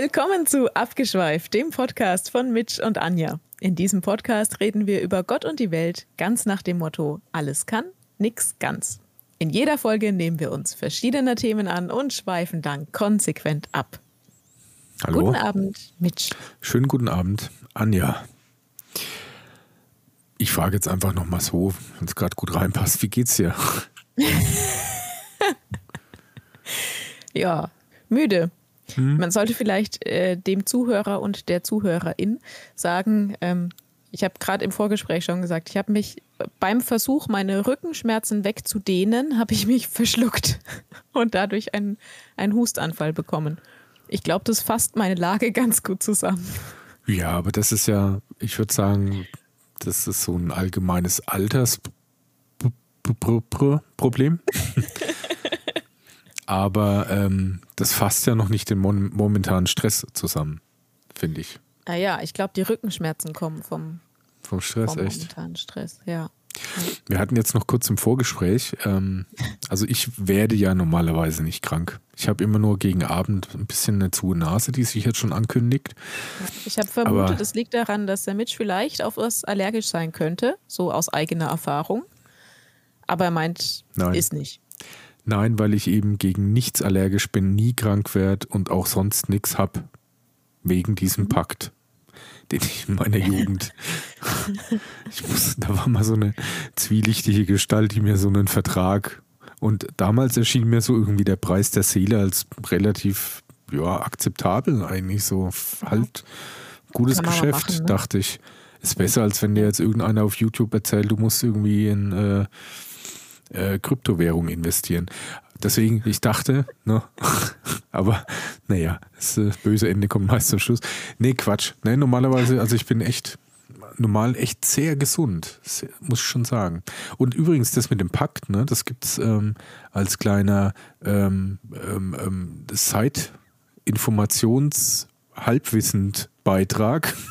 Willkommen zu Abgeschweift, dem Podcast von Mitch und Anja. In diesem Podcast reden wir über Gott und die Welt ganz nach dem Motto: alles kann, nix ganz. In jeder Folge nehmen wir uns verschiedener Themen an und schweifen dann konsequent ab. Hallo. Guten Abend, Mitch. Schönen guten Abend, Anja. Ich frage jetzt einfach nochmal so, wenn es gerade gut reinpasst. Wie geht's dir? ja, müde. Hm. Man sollte vielleicht äh, dem Zuhörer und der Zuhörerin sagen, ähm, ich habe gerade im Vorgespräch schon gesagt, ich habe mich beim Versuch, meine Rückenschmerzen wegzudehnen, habe ich mich verschluckt und dadurch einen, einen Hustanfall bekommen. Ich glaube, das fasst meine Lage ganz gut zusammen. Ja, aber das ist ja, ich würde sagen, das ist so ein allgemeines Altersproblem. aber ähm, das fasst ja noch nicht den momentanen Stress zusammen, finde ich. Ah ja, ich glaube, die Rückenschmerzen kommen vom, vom Stress, vom echt. momentanen Stress, ja. Wir hatten jetzt noch kurz im Vorgespräch, ähm, also ich werde ja normalerweise nicht krank. Ich habe immer nur gegen Abend ein bisschen eine zu Nase, die sich jetzt schon ankündigt. Ich habe vermutet, es liegt daran, dass der Mitch vielleicht auf was allergisch sein könnte, so aus eigener Erfahrung. Aber er meint, Nein. ist nicht. Nein, weil ich eben gegen nichts allergisch bin, nie krank werde und auch sonst nichts habe. Wegen diesem mhm. Pakt den ich in meiner Jugend. ich muss, da war mal so eine zwielichtige Gestalt, die mir so einen Vertrag. Und damals erschien mir so irgendwie der Preis der Seele als relativ ja, akzeptabel, eigentlich so halt gutes Geschäft, machen, ne? dachte ich. Ist besser, als wenn dir jetzt irgendeiner auf YouTube erzählt, du musst irgendwie in äh, äh, Kryptowährung investieren. Deswegen, ich dachte, ne, aber naja, das äh, böse Ende kommt meist zum Schluss. Nee, Quatsch. Nee, normalerweise, also ich bin echt normal echt sehr gesund, sehr, muss ich schon sagen. Und übrigens, das mit dem Pakt, ne, das gibt es ähm, als kleiner ähm, ähm, ähm Side-Informations-Halbwissend-Beitrag.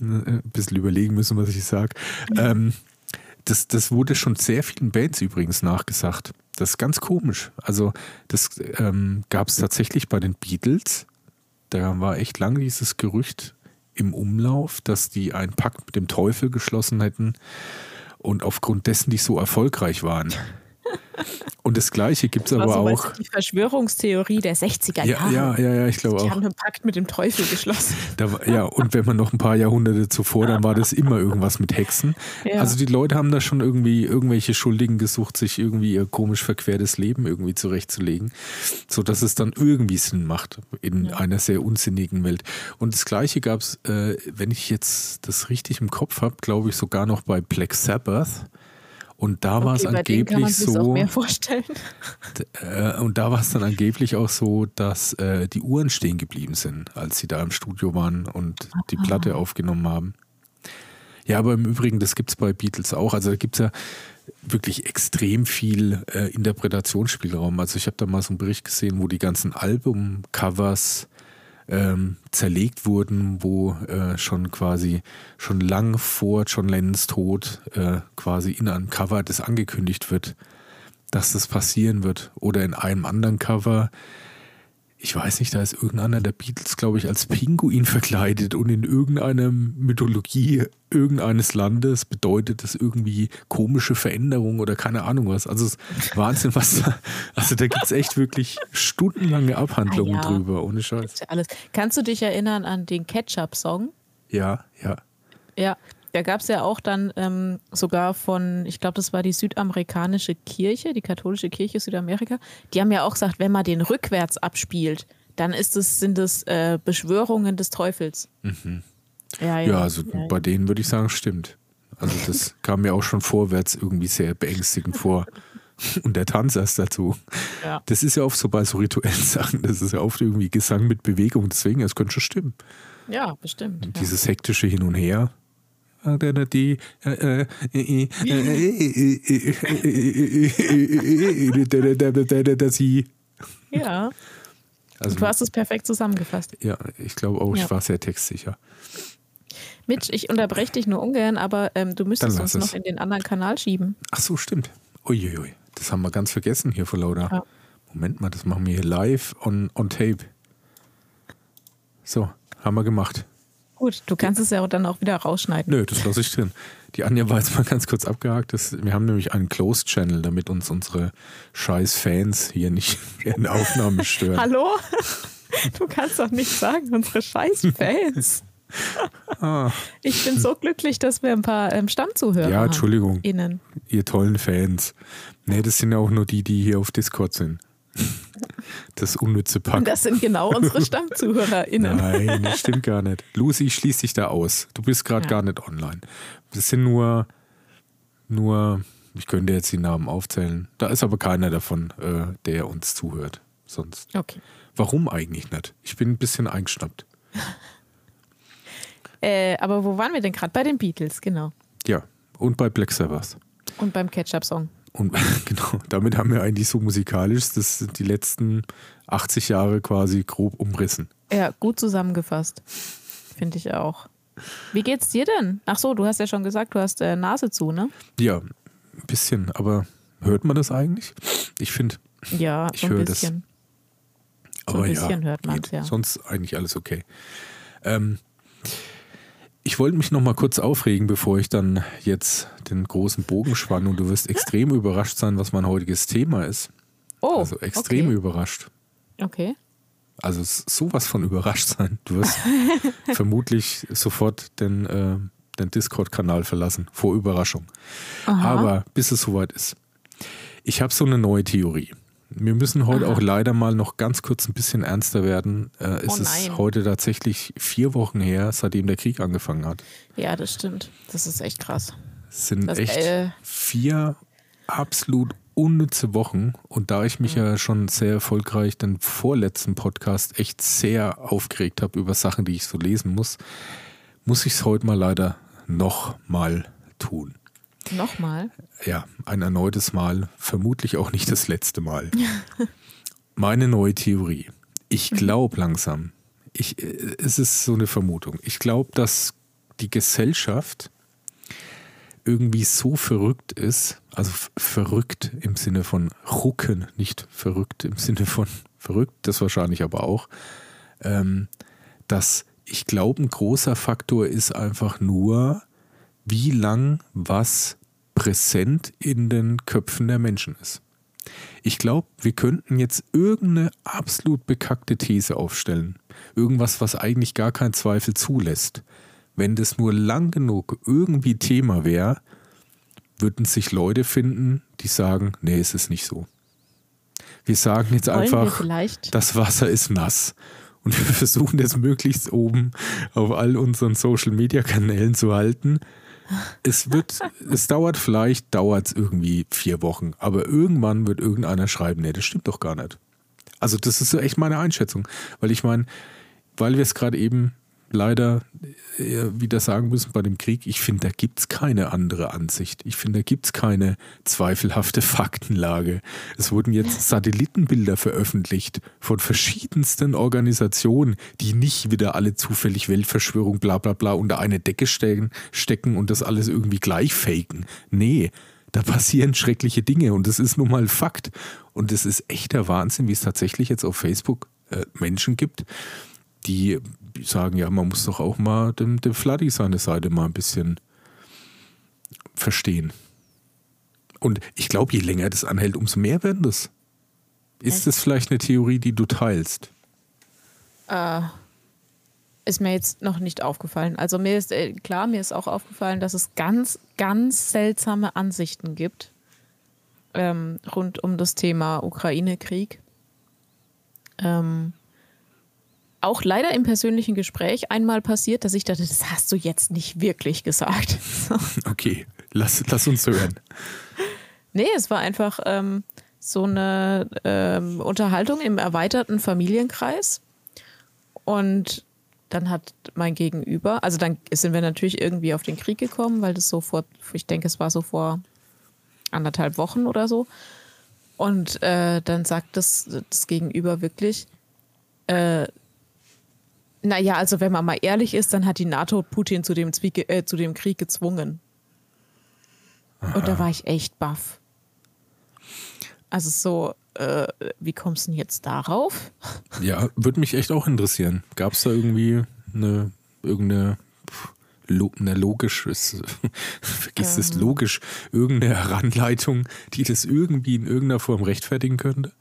Ein bisschen überlegen müssen, was ich sage. Ähm, das, das wurde schon sehr vielen Bands übrigens nachgesagt. Das ist ganz komisch. Also, das ähm, gab es tatsächlich bei den Beatles. Da war echt lange dieses Gerücht im Umlauf, dass die einen Pakt mit dem Teufel geschlossen hätten und aufgrund dessen die so erfolgreich waren. Und das Gleiche gibt es aber so, auch. Die Verschwörungstheorie der 60er Jahre. Ja, ja, ja, ich glaube auch. Die haben einen Pakt mit dem Teufel geschlossen. Da, ja, und wenn man noch ein paar Jahrhunderte zuvor, dann war das immer irgendwas mit Hexen. Ja. Also die Leute haben da schon irgendwie irgendwelche Schuldigen gesucht, sich irgendwie ihr komisch verquertes Leben irgendwie zurechtzulegen, sodass es dann irgendwie Sinn macht in ja. einer sehr unsinnigen Welt. Und das Gleiche gab es, äh, wenn ich jetzt das richtig im Kopf habe, glaube ich sogar noch bei Black Sabbath und da okay, war es angeblich so. Äh, und da war es dann angeblich auch so, dass äh, die Uhren stehen geblieben sind, als sie da im Studio waren und Aha. die Platte aufgenommen haben. Ja, aber im Übrigen, das gibt es bei Beatles auch. Also da gibt es ja wirklich extrem viel äh, Interpretationsspielraum. Also ich habe da mal so einen Bericht gesehen, wo die ganzen Albumcovers ähm, zerlegt wurden, wo äh, schon quasi schon lang vor John Lennons Tod äh, quasi in einem Cover das angekündigt wird, dass das passieren wird. Oder in einem anderen Cover ich weiß nicht, da ist irgendeiner der Beatles, glaube ich, als Pinguin verkleidet und in irgendeiner Mythologie irgendeines Landes bedeutet das irgendwie komische Veränderung oder keine Ahnung was. Also Wahnsinn, was da, also da gibt es echt wirklich stundenlange Abhandlungen ah, ja. drüber, ohne Scheiß. Alles. Kannst du dich erinnern an den Ketchup-Song? Ja, ja. Ja, da gab es ja auch dann ähm, sogar von, ich glaube, das war die südamerikanische Kirche, die katholische Kirche Südamerika, die haben ja auch gesagt, wenn man den rückwärts abspielt, dann ist es, sind es äh, Beschwörungen des Teufels. Mhm. Ja, ja, ja, also ja, bei denen würde ich sagen, stimmt. Also das kam mir auch schon vorwärts irgendwie sehr beängstigend vor. Und der Tanz erst dazu. Das ist ja oft so bei so rituellen Sachen, das ist ja oft irgendwie Gesang mit Bewegung, deswegen, es könnte schon stimmen. Ja, bestimmt. Und dieses hektische Hin und Her, die ja. Also, du hast es perfekt zusammengefasst. Ja, ich glaube auch, ich ja. war sehr textsicher. Mitch, ich unterbreche dich nur ungern, aber ähm, du müsstest uns noch in den anderen Kanal schieben. Ach so, stimmt. Uiuiui, das haben wir ganz vergessen hier vor lauter. Ja. Moment mal, das machen wir hier live on, on tape. So, haben wir gemacht. Gut, du kannst es ja dann auch wieder rausschneiden. Nö, das lasse ich drin. Die Anja war jetzt mal ganz kurz abgehakt. Das, wir haben nämlich einen Closed Channel, damit uns unsere scheiß Fans hier nicht während der Aufnahme stören. Hallo? Du kannst doch nicht sagen, unsere scheiß Fans. Ah. Ich bin so glücklich, dass wir ein paar ähm, Stammzuhörer haben. Ja, Entschuldigung. Innen. Ihr tollen Fans. Nee, das sind ja auch nur die, die hier auf Discord sind. Das unnütze Pack. Und das sind genau unsere StammzuhörerInnen. Nein, das stimmt gar nicht. Lucy, schließ dich da aus. Du bist gerade ja. gar nicht online. Das sind nur, nur, ich könnte jetzt die Namen aufzählen. Da ist aber keiner davon, äh, der uns zuhört. Sonst. Okay. Warum eigentlich nicht? Ich bin ein bisschen eingeschnappt. äh, aber wo waren wir denn gerade? Bei den Beatles, genau. Ja, und bei Black Sabbath. Und beim Ketchup-Song. Und genau, damit haben wir eigentlich so musikalisch das die letzten 80 Jahre quasi grob umrissen. Ja, gut zusammengefasst. Finde ich auch. Wie geht's dir denn? Ach so, du hast ja schon gesagt, du hast äh, Nase zu, ne? Ja, ein bisschen, aber hört man das eigentlich? Ich finde, ja, ich so höre das. Aber so ein bisschen ja, hört man es, ja. Sonst eigentlich alles okay. Ähm, ich wollte mich noch mal kurz aufregen, bevor ich dann jetzt den großen Bogen spanne und du wirst extrem überrascht sein, was mein heutiges Thema ist. Oh, also extrem okay. überrascht. Okay. Also sowas von überrascht sein. Du wirst vermutlich sofort den, äh, den Discord-Kanal verlassen, vor Überraschung. Aha. Aber bis es soweit ist. Ich habe so eine neue Theorie. Wir müssen heute Aha. auch leider mal noch ganz kurz ein bisschen ernster werden. Äh, es oh ist heute tatsächlich vier Wochen her, seitdem der Krieg angefangen hat. Ja, das stimmt. Das ist echt krass. Es sind das, echt äh, vier absolut unnütze Wochen. Und da ich mich ja schon sehr erfolgreich den vorletzten Podcast echt sehr aufgeregt habe über Sachen, die ich so lesen muss, muss ich es heute mal leider noch mal tun. Nochmal? Ja, ein erneutes Mal, vermutlich auch nicht das letzte Mal. Meine neue Theorie. Ich mhm. glaube langsam, ich, äh, es ist so eine Vermutung, ich glaube, dass die Gesellschaft irgendwie so verrückt ist, also verrückt im Sinne von rucken, nicht verrückt im Sinne von verrückt, das wahrscheinlich aber auch, ähm, dass ich glaube, ein großer Faktor ist einfach nur, wie lang was präsent in den Köpfen der Menschen ist. Ich glaube, wir könnten jetzt irgendeine absolut bekackte These aufstellen. Irgendwas, was eigentlich gar keinen Zweifel zulässt. Wenn das nur lang genug irgendwie Thema wäre, würden sich Leute finden, die sagen, nee, es ist nicht so. Wir sagen jetzt Wollen einfach, das Wasser ist nass. Und wir versuchen das möglichst oben auf all unseren Social-Media-Kanälen zu halten. Es wird, es dauert vielleicht, dauert es irgendwie vier Wochen, aber irgendwann wird irgendeiner schreiben, nee, das stimmt doch gar nicht. Also das ist so echt meine Einschätzung, weil ich meine, weil wir es gerade eben leider äh, wieder sagen müssen bei dem Krieg, ich finde, da gibt es keine andere Ansicht. Ich finde, da gibt es keine zweifelhafte Faktenlage. Es wurden jetzt Satellitenbilder veröffentlicht von verschiedensten Organisationen, die nicht wieder alle zufällig Weltverschwörung, bla bla bla unter eine Decke stecken, stecken und das alles irgendwie gleich faken. Nee, da passieren schreckliche Dinge und das ist nun mal Fakt. Und es ist echter Wahnsinn, wie es tatsächlich jetzt auf Facebook äh, Menschen gibt, die sagen, ja, man muss doch auch mal dem, dem Fladdy seine Seite mal ein bisschen verstehen. Und ich glaube, je länger das anhält, umso mehr werden das. Ist das vielleicht eine Theorie, die du teilst? Äh, ist mir jetzt noch nicht aufgefallen. Also mir ist äh, klar, mir ist auch aufgefallen, dass es ganz, ganz seltsame Ansichten gibt ähm, rund um das Thema Ukraine-Krieg. Ähm, auch leider im persönlichen Gespräch einmal passiert, dass ich dachte, das hast du jetzt nicht wirklich gesagt. Okay, lass, lass uns hören. Nee, es war einfach ähm, so eine ähm, Unterhaltung im erweiterten Familienkreis. Und dann hat mein Gegenüber, also dann sind wir natürlich irgendwie auf den Krieg gekommen, weil das so vor, ich denke, es war so vor anderthalb Wochen oder so. Und äh, dann sagt das, das Gegenüber wirklich, äh, naja, also wenn man mal ehrlich ist, dann hat die NATO Putin zu dem, Zwiege, äh, zu dem Krieg gezwungen. Aha. Und da war ich echt baff. Also so, äh, wie kommst du denn jetzt darauf? Ja, würde mich echt auch interessieren. Gab es da irgendwie eine, irgendeine, eine logisch, ist, vergiss es ähm. logisch, irgendeine Heranleitung, die das irgendwie in irgendeiner Form rechtfertigen könnte?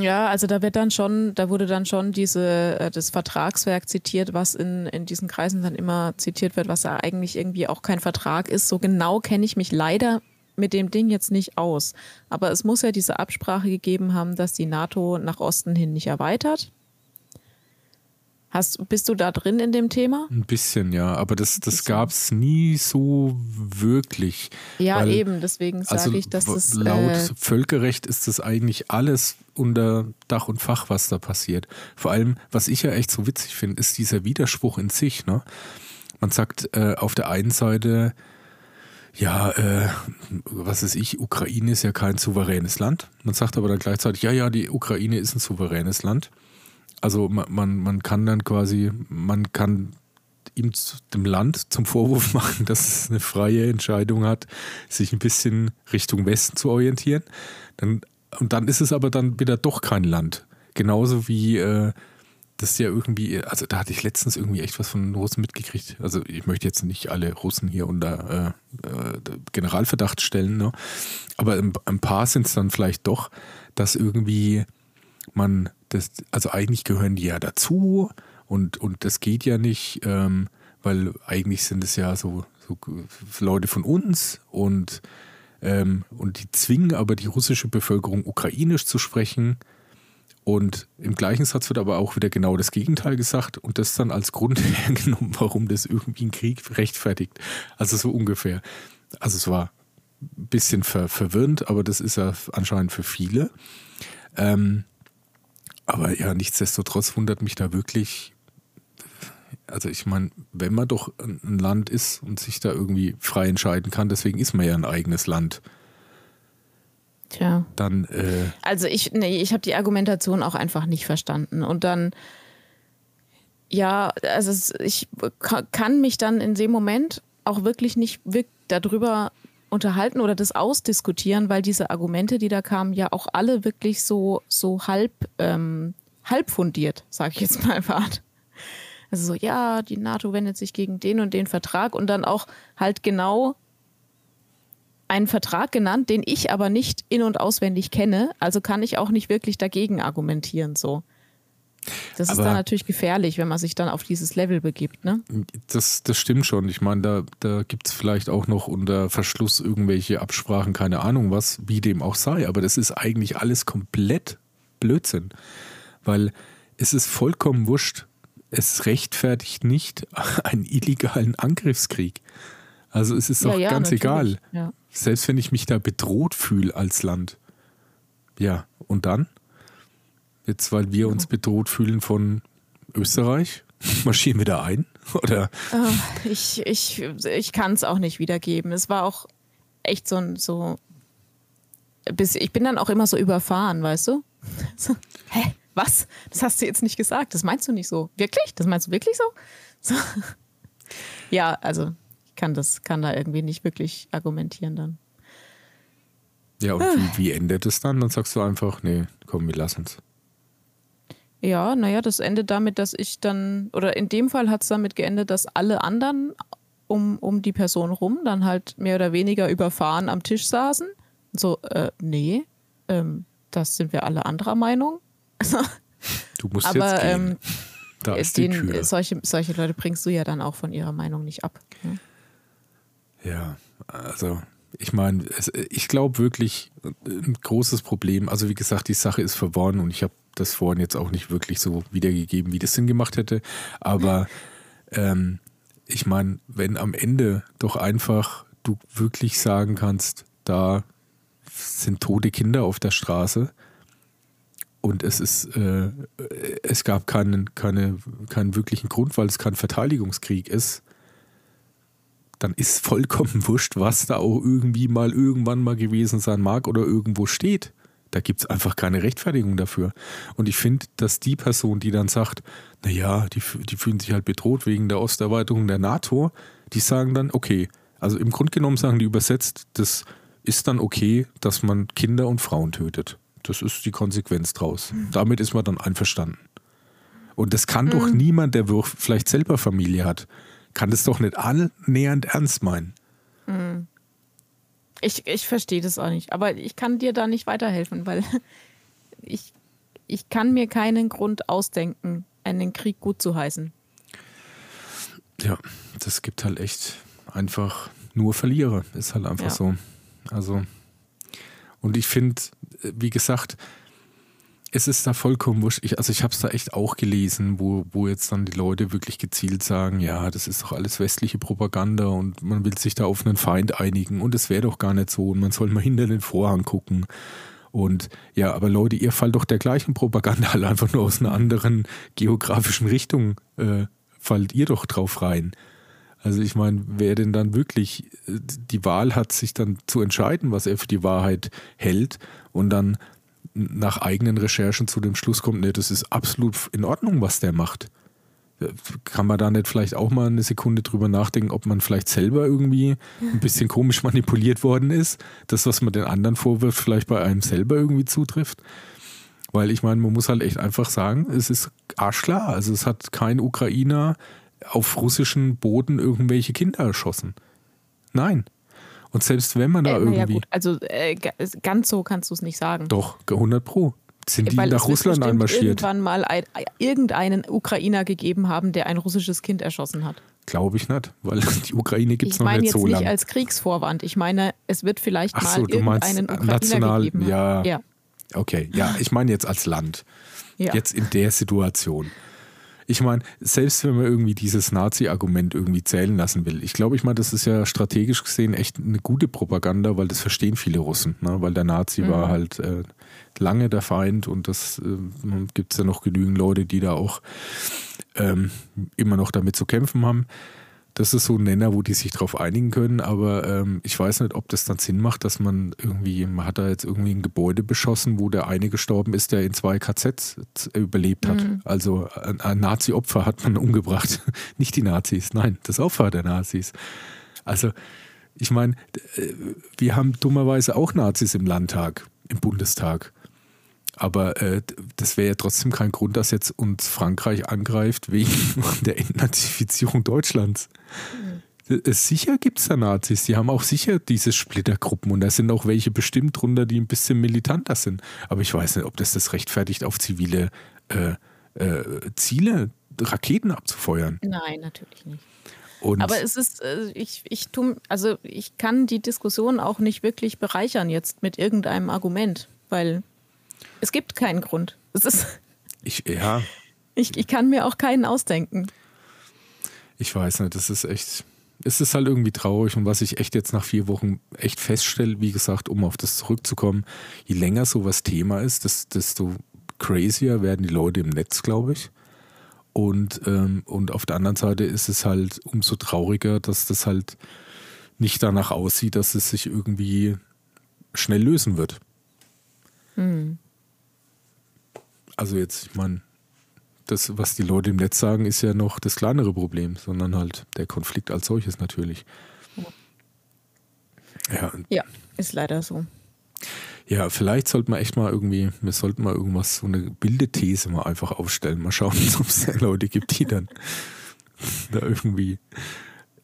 Ja, also da wird dann schon, da wurde dann schon diese, äh, das Vertragswerk zitiert, was in, in diesen Kreisen dann immer zitiert wird, was ja eigentlich irgendwie auch kein Vertrag ist. So genau kenne ich mich leider mit dem Ding jetzt nicht aus. Aber es muss ja diese Absprache gegeben haben, dass die NATO nach Osten hin nicht erweitert. Hast, bist du da drin in dem Thema? Ein bisschen, ja, aber das, das gab es nie so wirklich. Ja, weil, eben, deswegen sage also ich, dass das. Laut äh, Völkerrecht ist das eigentlich alles unter Dach und Fach, was da passiert. Vor allem, was ich ja echt so witzig finde, ist dieser Widerspruch in sich. Ne? Man sagt äh, auf der einen Seite, ja, äh, was ist ich, Ukraine ist ja kein souveränes Land. Man sagt aber dann gleichzeitig, ja, ja, die Ukraine ist ein souveränes Land. Also man, man, man kann dann quasi, man kann ihm dem Land zum Vorwurf machen, dass es eine freie Entscheidung hat, sich ein bisschen Richtung Westen zu orientieren. Dann, und dann ist es aber dann wieder doch kein Land. Genauso wie äh, das ja irgendwie, also da hatte ich letztens irgendwie echt was von den Russen mitgekriegt. Also ich möchte jetzt nicht alle Russen hier unter äh, äh, Generalverdacht stellen, ne? aber ein, ein paar sind es dann vielleicht doch, dass irgendwie man das, also eigentlich gehören die ja dazu und, und das geht ja nicht, ähm, weil eigentlich sind es ja so, so Leute von uns und, ähm, und die zwingen aber die russische Bevölkerung ukrainisch zu sprechen. Und im gleichen Satz wird aber auch wieder genau das Gegenteil gesagt und das dann als Grund hergenommen, warum das irgendwie einen Krieg rechtfertigt. Also so ungefähr. Also es war ein bisschen ver verwirrend, aber das ist ja anscheinend für viele. Ähm, aber ja, nichtsdestotrotz wundert mich da wirklich, also ich meine, wenn man doch ein Land ist und sich da irgendwie frei entscheiden kann, deswegen ist man ja ein eigenes Land. Tja. Dann. Äh also ich, nee, ich habe die Argumentation auch einfach nicht verstanden. Und dann, ja, also ich kann mich dann in dem Moment auch wirklich nicht darüber unterhalten oder das ausdiskutieren, weil diese Argumente, die da kamen, ja auch alle wirklich so, so halb, ähm, halb fundiert, sage ich jetzt mal Fahrt. Also so, ja, die NATO wendet sich gegen den und den Vertrag und dann auch halt genau einen Vertrag genannt, den ich aber nicht in- und auswendig kenne. Also kann ich auch nicht wirklich dagegen argumentieren, so. Das ist dann natürlich gefährlich, wenn man sich dann auf dieses Level begibt, ne? Das, das stimmt schon. Ich meine, da, da gibt es vielleicht auch noch unter Verschluss irgendwelche Absprachen, keine Ahnung was, wie dem auch sei. Aber das ist eigentlich alles komplett Blödsinn. Weil es ist vollkommen wurscht. Es rechtfertigt nicht einen illegalen Angriffskrieg. Also es ist doch ja, ja, ganz egal. Ja. Selbst wenn ich mich da bedroht fühle als Land. Ja, und dann? Jetzt, weil wir uns bedroht fühlen von Österreich? Marschieren wir da ein? Oder? Oh, ich ich, ich kann es auch nicht wiedergeben. Es war auch echt so so. Bis, ich bin dann auch immer so überfahren, weißt du? So, hä? Was? Das hast du jetzt nicht gesagt. Das meinst du nicht so. Wirklich? Das meinst du wirklich so? so. Ja, also ich kann das, kann da irgendwie nicht wirklich argumentieren dann. Ja, und wie, wie endet es dann? Dann sagst du einfach, nee, komm, wir lassen es. Ja, naja, das endet damit, dass ich dann, oder in dem Fall hat es damit geendet, dass alle anderen um, um die Person rum dann halt mehr oder weniger überfahren am Tisch saßen. So, äh, nee, ähm, das sind wir alle anderer Meinung. du musst Aber, jetzt gehen. Ähm, da ist den, die Tür. Solche, solche Leute bringst du ja dann auch von ihrer Meinung nicht ab. Ne? Ja, also ich meine, ich glaube wirklich, ein großes Problem, also wie gesagt, die Sache ist verworren und ich habe das vorhin jetzt auch nicht wirklich so wiedergegeben, wie das Sinn gemacht hätte. Aber ähm, ich meine, wenn am Ende doch einfach du wirklich sagen kannst, da sind tote Kinder auf der Straße und es ist, äh, es gab keinen, keine, keinen wirklichen Grund, weil es kein Verteidigungskrieg ist, dann ist vollkommen wurscht, was da auch irgendwie mal irgendwann mal gewesen sein mag oder irgendwo steht. Da gibt es einfach keine Rechtfertigung dafür. Und ich finde, dass die Person, die dann sagt, naja, die, die fühlen sich halt bedroht wegen der Osterweiterung der NATO, die sagen dann, okay, also im Grunde genommen sagen die übersetzt, das ist dann okay, dass man Kinder und Frauen tötet. Das ist die Konsequenz draus. Mhm. Damit ist man dann einverstanden. Und das kann mhm. doch niemand, der vielleicht selber Familie hat, kann das doch nicht annähernd ernst meinen. Mhm. Ich, ich verstehe das auch nicht. Aber ich kann dir da nicht weiterhelfen, weil ich, ich kann mir keinen Grund ausdenken, einen Krieg gut zu heißen. Ja, das gibt halt echt einfach nur Verlierer. Ist halt einfach ja. so. Also, und ich finde, wie gesagt, es ist da vollkommen wurscht. Ich, also ich habe es da echt auch gelesen, wo, wo jetzt dann die Leute wirklich gezielt sagen, ja, das ist doch alles westliche Propaganda und man will sich da auf einen Feind einigen und es wäre doch gar nicht so und man soll mal hinter den Vorhang gucken. Und ja, aber Leute, ihr fallt doch der gleichen Propaganda halt einfach nur aus einer anderen geografischen Richtung, äh, fallt ihr doch drauf rein. Also ich meine, wer denn dann wirklich äh, die Wahl hat, sich dann zu entscheiden, was er für die Wahrheit hält und dann nach eigenen Recherchen zu dem Schluss kommt, nee, das ist absolut in Ordnung, was der macht. Kann man da nicht vielleicht auch mal eine Sekunde drüber nachdenken, ob man vielleicht selber irgendwie ein bisschen komisch manipuliert worden ist? Das, was man den anderen vorwirft, vielleicht bei einem selber irgendwie zutrifft? Weil ich meine, man muss halt echt einfach sagen, es ist arschklar. Also es hat kein Ukrainer auf russischen Boden irgendwelche Kinder erschossen. Nein. Und selbst wenn man da äh, irgendwie. Ja gut, also äh, ganz so kannst du es nicht sagen. Doch, 100 Pro. Sind die Weil nach Russland einmarschiert? irgendwann mal ein, irgendeinen Ukrainer gegeben haben, der ein russisches Kind erschossen hat. Glaube ich nicht, weil die Ukraine gibt es noch nicht so lange. Ich meine jetzt nicht als Kriegsvorwand. Ich meine, es wird vielleicht Ach so, mal irgendeinen Ukrainer national, gegeben ja, ja. Okay, ja, ich meine jetzt als Land. Ja. Jetzt in der Situation. Ich meine, selbst wenn man irgendwie dieses Nazi-Argument irgendwie zählen lassen will, ich glaube, ich meine, das ist ja strategisch gesehen echt eine gute Propaganda, weil das verstehen viele Russen, ne? weil der Nazi mhm. war halt äh, lange der Feind und das äh, gibt es ja noch genügend Leute, die da auch ähm, immer noch damit zu kämpfen haben das ist so ein Nenner, wo die sich drauf einigen können, aber ähm, ich weiß nicht, ob das dann Sinn macht, dass man irgendwie, man hat da jetzt irgendwie ein Gebäude beschossen, wo der eine gestorben ist, der in zwei KZs überlebt hat. Mhm. Also ein, ein Nazi-Opfer hat man umgebracht. Nicht die Nazis, nein, das Opfer der Nazis. Also ich meine, wir haben dummerweise auch Nazis im Landtag, im Bundestag. Aber äh, das wäre ja trotzdem kein Grund, dass jetzt uns Frankreich angreift wegen der Entnazifizierung Deutschlands. Mhm. Sicher gibt es da Nazis, die haben auch sicher diese Splittergruppen und da sind auch welche bestimmt drunter, die ein bisschen militanter sind. Aber ich weiß nicht, ob das das rechtfertigt, auf zivile äh, äh, Ziele Raketen abzufeuern. Nein, natürlich nicht. Und Aber es ist, äh, ich, ich tu, also ich kann die Diskussion auch nicht wirklich bereichern jetzt mit irgendeinem Argument, weil es gibt keinen Grund. Es ist. Ich, ja. Ich, ich kann mir auch keinen ausdenken. Ich weiß nicht, das ist echt. Es ist halt irgendwie traurig und was ich echt jetzt nach vier Wochen echt feststelle, wie gesagt, um auf das zurückzukommen, je länger sowas Thema ist, desto crazier werden die Leute im Netz, glaube ich. Und, ähm, und auf der anderen Seite ist es halt umso trauriger, dass das halt nicht danach aussieht, dass es sich irgendwie schnell lösen wird. Hm also jetzt, ich meine, das, was die Leute im Netz sagen, ist ja noch das kleinere Problem, sondern halt der Konflikt als solches natürlich. Ja, ja ist leider so. Ja, vielleicht sollte man echt mal irgendwie, wir sollten mal irgendwas, so eine Bildethese mal einfach aufstellen. Mal schauen, ob es Leute gibt, die dann da irgendwie,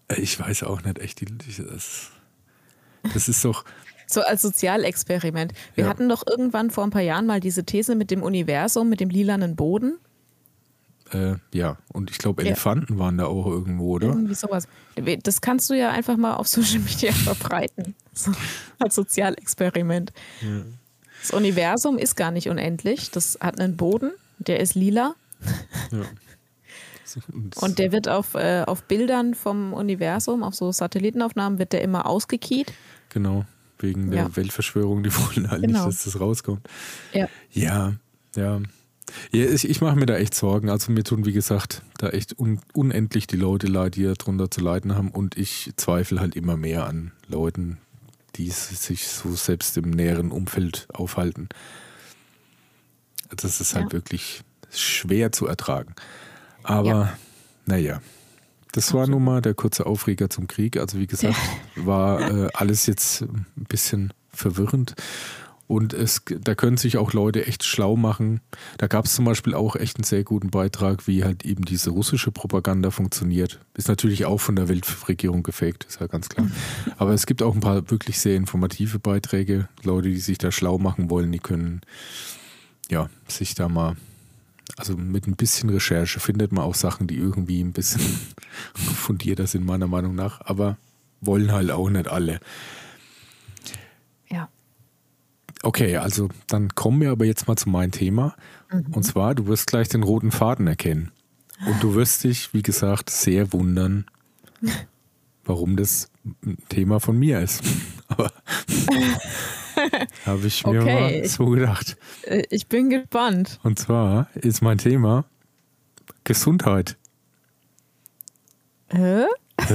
äh, ich weiß auch nicht echt, das, das ist doch, so als Sozialexperiment. Wir ja. hatten doch irgendwann vor ein paar Jahren mal diese These mit dem Universum, mit dem lilanen Boden. Äh, ja, und ich glaube, Elefanten ja. waren da auch irgendwo, oder? Irgendwie sowas. Das kannst du ja einfach mal auf Social Media verbreiten. So, als Sozialexperiment. Ja. Das Universum ist gar nicht unendlich. Das hat einen Boden, der ist lila. Ja. Und der wird auf, äh, auf Bildern vom Universum, auf so Satellitenaufnahmen, wird der immer ausgekiet. Genau wegen der ja. Weltverschwörung, die wollen halt genau. nicht, dass das rauskommt. Ja. Ja, ja. ja ich, ich mache mir da echt Sorgen. Also mir tun, wie gesagt, da echt un, unendlich die Leute leid, die darunter zu leiden haben. Und ich zweifle halt immer mehr an Leuten, die sich so selbst im näheren Umfeld aufhalten. Das ist halt ja. wirklich schwer zu ertragen. Aber ja. naja, Das war nun mal der kurze Aufreger zum Krieg. Also wie gesagt, war äh, alles jetzt ein bisschen verwirrend. Und es, da können sich auch Leute echt schlau machen. Da gab es zum Beispiel auch echt einen sehr guten Beitrag, wie halt eben diese russische Propaganda funktioniert. Ist natürlich auch von der Weltregierung gefaked, ist ja ganz klar. Aber es gibt auch ein paar wirklich sehr informative Beiträge. Leute, die sich da schlau machen wollen, die können ja sich da mal, also mit ein bisschen Recherche findet man auch Sachen, die irgendwie ein bisschen fundierter sind, meiner Meinung nach. Aber wollen halt auch nicht alle. Okay, also dann kommen wir aber jetzt mal zu meinem Thema. Mhm. Und zwar, du wirst gleich den roten Faden erkennen. Und du wirst dich, wie gesagt, sehr wundern, warum das ein Thema von mir ist. Aber habe ich mir okay. mal so gedacht. Äh, ich bin gespannt. Und zwar ist mein Thema Gesundheit. Hä?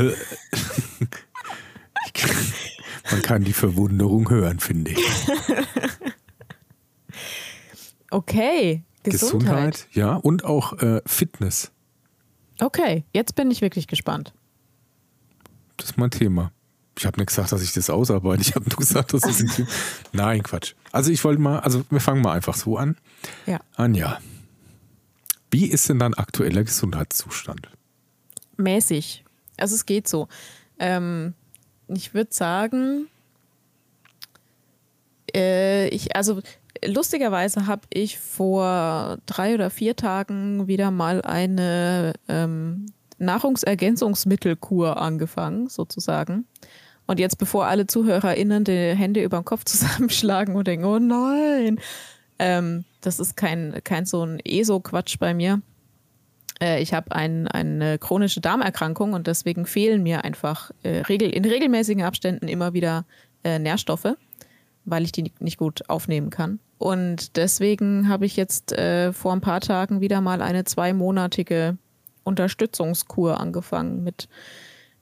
Man kann die Verwunderung hören, finde ich. Okay, Gesundheit. Gesundheit, ja, und auch äh, Fitness. Okay, jetzt bin ich wirklich gespannt. Das ist mein Thema. Ich habe nicht gesagt, dass ich das ausarbeite. Ich habe nur gesagt, dass es ein Nein, Quatsch. Also ich wollte mal, also wir fangen mal einfach so an. Ja. Anja, wie ist denn dein aktueller Gesundheitszustand? Mäßig. Also es geht so. Ähm, ich würde sagen, äh, ich, also lustigerweise habe ich vor drei oder vier Tagen wieder mal eine ähm, Nahrungsergänzungsmittelkur angefangen, sozusagen. Und jetzt, bevor alle ZuhörerInnen die Hände über den Kopf zusammenschlagen und denken, oh nein, ähm, das ist kein, kein so ein ESO-Quatsch bei mir. Äh, ich habe ein, eine chronische Darmerkrankung und deswegen fehlen mir einfach äh, regel, in regelmäßigen Abständen immer wieder äh, Nährstoffe, weil ich die nicht gut aufnehmen kann. Und deswegen habe ich jetzt äh, vor ein paar Tagen wieder mal eine zweimonatige Unterstützungskur angefangen mit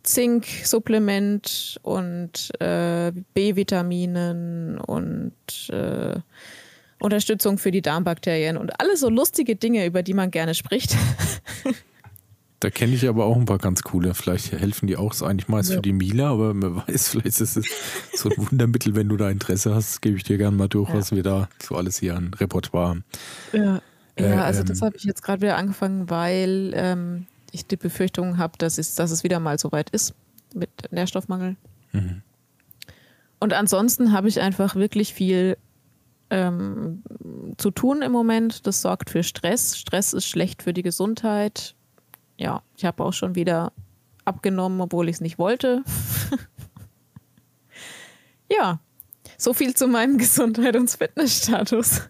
Zink-Supplement und äh, B-Vitaminen und äh, Unterstützung für die Darmbakterien und alle so lustige Dinge, über die man gerne spricht. Da kenne ich aber auch ein paar ganz coole. Vielleicht helfen die auch so eigentlich meist ja. für die Mila, aber man weiß, vielleicht ist es so ein Wundermittel, wenn du da Interesse hast, gebe ich dir gerne mal durch, ja. was wir da so alles hier an Repertoire haben. Ja, äh, ja also ähm, das habe ich jetzt gerade wieder angefangen, weil ähm, ich die Befürchtung habe, dass es, dass es wieder mal so weit ist mit Nährstoffmangel. Mhm. Und ansonsten habe ich einfach wirklich viel ähm, zu tun im Moment. Das sorgt für Stress. Stress ist schlecht für die Gesundheit. Ja, ich habe auch schon wieder abgenommen, obwohl ich es nicht wollte. ja, so viel zu meinem Gesundheit- und Fitnessstatus.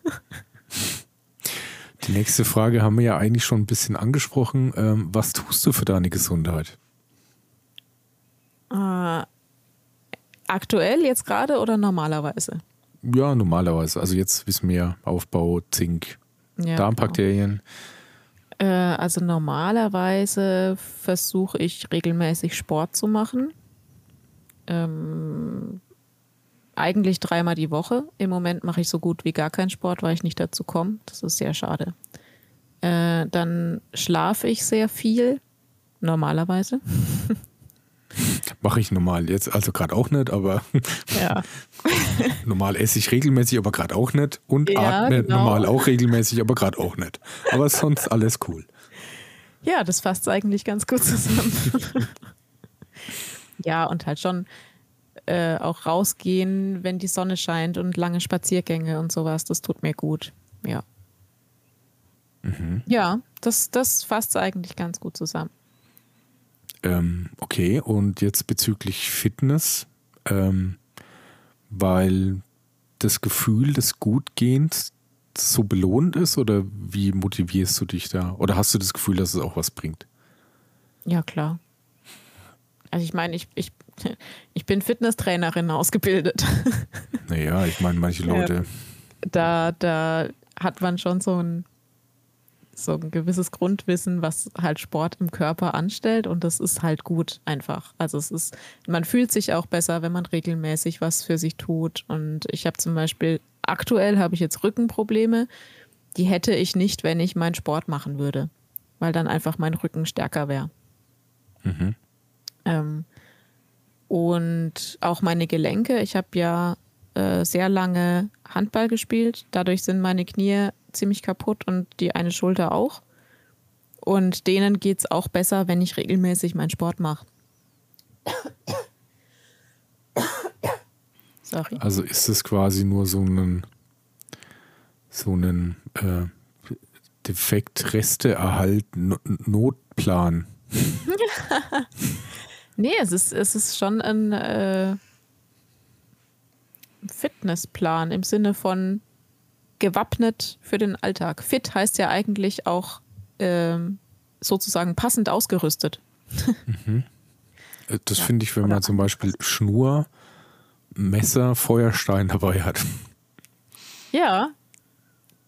Die nächste Frage haben wir ja eigentlich schon ein bisschen angesprochen. Ähm, was tust du für deine Gesundheit? Äh, aktuell jetzt gerade oder normalerweise? Ja, normalerweise. Also jetzt wissen wir Aufbau, Zink, ja, Darmbakterien. Genau. Äh, also normalerweise versuche ich regelmäßig Sport zu machen. Ähm, eigentlich dreimal die Woche. Im Moment mache ich so gut wie gar keinen Sport, weil ich nicht dazu komme. Das ist sehr schade. Äh, dann schlafe ich sehr viel, normalerweise. Mache ich normal jetzt, also gerade auch nicht, aber ja. normal esse ich regelmäßig, aber gerade auch nicht. Und ja, atme genau. normal auch regelmäßig, aber gerade auch nicht. Aber sonst alles cool. Ja, das fasst eigentlich ganz gut zusammen. ja, und halt schon äh, auch rausgehen, wenn die Sonne scheint und lange Spaziergänge und sowas, das tut mir gut. Ja. Mhm. Ja, das, das fasst eigentlich ganz gut zusammen. Ähm, okay, und jetzt bezüglich Fitness, ähm, weil das Gefühl des Gutgehens so belohnt ist oder wie motivierst du dich da? Oder hast du das Gefühl, dass es auch was bringt? Ja, klar. Also ich meine, ich, ich, ich bin Fitnesstrainerin ausgebildet. Naja, ich meine, manche Leute. Da, da hat man schon so ein so ein gewisses Grundwissen, was halt Sport im Körper anstellt und das ist halt gut einfach. Also es ist, man fühlt sich auch besser, wenn man regelmäßig was für sich tut. Und ich habe zum Beispiel, aktuell habe ich jetzt Rückenprobleme, die hätte ich nicht, wenn ich meinen Sport machen würde, weil dann einfach mein Rücken stärker wäre. Mhm. Ähm, und auch meine Gelenke. Ich habe ja äh, sehr lange Handball gespielt. Dadurch sind meine Knie ziemlich kaputt und die eine Schulter auch. Und denen geht es auch besser, wenn ich regelmäßig meinen Sport mache. Sorry. Also ist es quasi nur so ein so ein äh, Defekt, Resteerhalt, Notplan. nee, es ist, es ist schon ein äh, Fitnessplan im Sinne von gewappnet für den Alltag. Fit heißt ja eigentlich auch äh, sozusagen passend ausgerüstet. mhm. Äh, das ja, finde ich, wenn man zum Beispiel Schnur, Messer, Feuerstein dabei hat. Ja,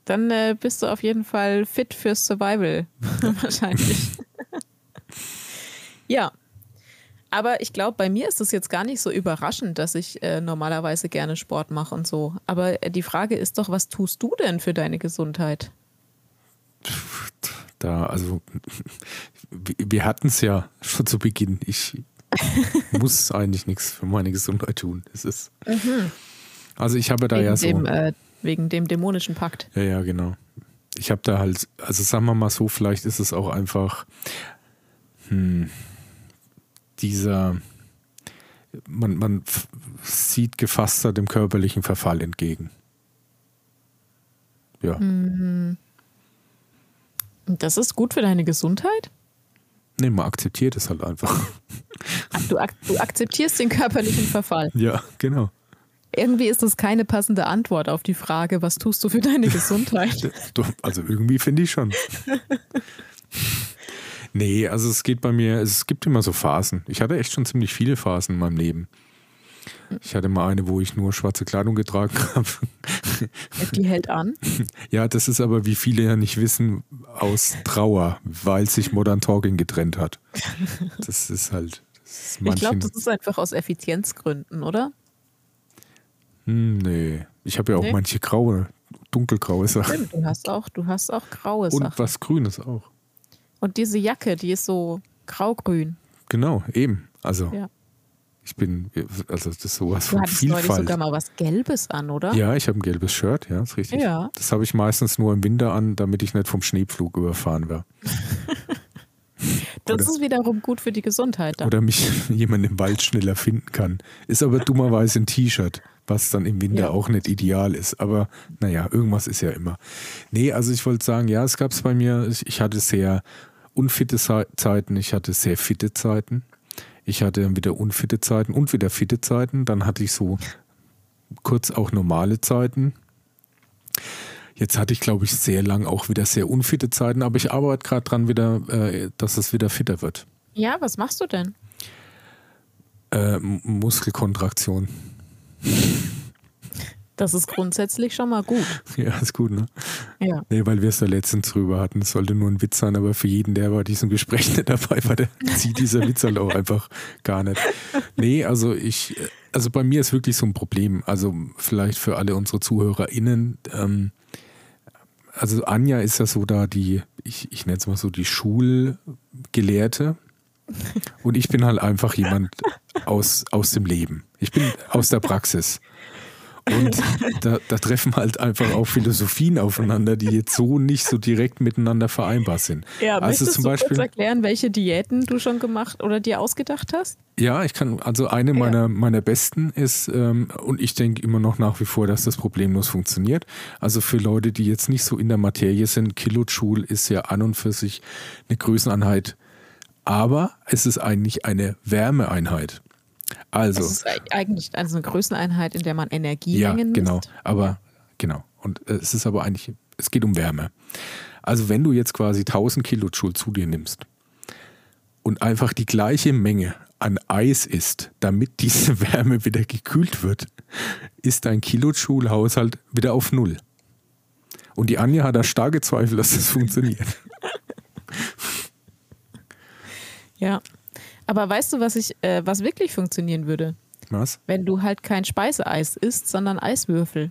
dann äh, bist du auf jeden Fall fit fürs Survival. Wahrscheinlich. ja. Aber ich glaube, bei mir ist es jetzt gar nicht so überraschend, dass ich äh, normalerweise gerne Sport mache und so. Aber äh, die Frage ist doch, was tust du denn für deine Gesundheit? Da, also, wir hatten es ja schon zu Beginn. Ich muss eigentlich nichts für meine Gesundheit tun. Es ist. Mhm. Also ich habe da Wegen ja so. Dem, äh, Wegen dem dämonischen Pakt. Ja, ja, genau. Ich habe da halt, also sagen wir mal so, vielleicht ist es auch einfach hm, dieser, man, man sieht gefasster dem körperlichen Verfall entgegen. Ja. Mhm. Das ist gut für deine Gesundheit? Nee, man akzeptiert es halt einfach. Ach, du, ak du akzeptierst den körperlichen Verfall. Ja, genau. Irgendwie ist das keine passende Antwort auf die Frage, was tust du für deine Gesundheit? also irgendwie finde ich schon. nee, also es geht bei mir, es gibt immer so Phasen. Ich hatte echt schon ziemlich viele Phasen in meinem Leben. Ich hatte mal eine, wo ich nur schwarze Kleidung getragen habe. Die hält an. Ja, das ist aber, wie viele ja nicht wissen, aus Trauer, weil sich Modern Talking getrennt hat. Das ist halt. Das ist ich glaube, das ist einfach aus Effizienzgründen, oder? Hm, nee. Ich habe ja auch nee. manche graue, dunkelgraue Sachen. Stimmt, du hast auch, du hast auch graue Sachen. Und was Grünes auch. Und diese Jacke, die ist so graugrün. Genau, eben. Also ja. ich bin, also das ist sowas du von Vielfalt. Du sogar mal was Gelbes an, oder? Ja, ich habe ein gelbes Shirt, ja, ist richtig. Ja. Das habe ich meistens nur im Winter an, damit ich nicht vom Schneepflug überfahren wäre. Das oder, ist wiederum gut für die Gesundheit. Dann. Oder mich jemand im Wald schneller finden kann. Ist aber dummerweise ein T-Shirt was dann im Winter ja. auch nicht ideal ist. Aber naja, irgendwas ist ja immer. Nee, also ich wollte sagen, ja, es gab es bei mir, ich hatte sehr unfitte Zeiten, ich hatte sehr fitte Zeiten. Ich hatte wieder unfitte Zeiten und wieder fitte Zeiten. Dann hatte ich so kurz auch normale Zeiten. Jetzt hatte ich, glaube ich, sehr lang auch wieder sehr unfitte Zeiten, aber ich arbeite gerade dran wieder, äh, dass es wieder fitter wird. Ja, was machst du denn? Äh, Muskelkontraktion. Das ist grundsätzlich schon mal gut. Ja, ist gut, ne? Ja. Nee, weil wir es da letztens drüber hatten. Es sollte nur ein Witz sein, aber für jeden, der bei diesem Gespräch nicht dabei war, der zieht dieser Witz halt auch einfach gar nicht. Nee, also ich, also bei mir ist wirklich so ein Problem. Also vielleicht für alle unsere ZuhörerInnen, ähm, also Anja ist ja so da die, ich, ich nenne es mal so die Schulgelehrte. Und ich bin halt einfach jemand aus, aus dem Leben. Ich bin aus der Praxis. Und da, da, treffen halt einfach auch Philosophien aufeinander, die jetzt so nicht so direkt miteinander vereinbar sind. Ja, also möchtest zum du Beispiel, kurz erklären, welche Diäten du schon gemacht oder dir ausgedacht hast? Ja, ich kann, also eine ja. meiner, meiner besten ist, ähm, und ich denke immer noch nach wie vor, dass das problemlos funktioniert. Also für Leute, die jetzt nicht so in der Materie sind, Kilojoule ist ja an und für sich eine Größeneinheit, aber es ist eigentlich eine Wärmeeinheit. Also. Es ist eigentlich also eine Größeneinheit, in der man Energiemengen Ja, genau. Misst. Aber, genau. Und äh, es ist aber eigentlich, es geht um Wärme. Also wenn du jetzt quasi 1000 Kilojoule zu dir nimmst und einfach die gleiche Menge an Eis isst, damit diese Wärme wieder gekühlt wird, ist dein Kilojoule-Haushalt wieder auf Null. Und die Anja hat da starke Zweifel, dass das funktioniert. Ja, aber weißt du, was ich, äh, was wirklich funktionieren würde? Was? Wenn du halt kein Speiseeis isst, sondern Eiswürfel.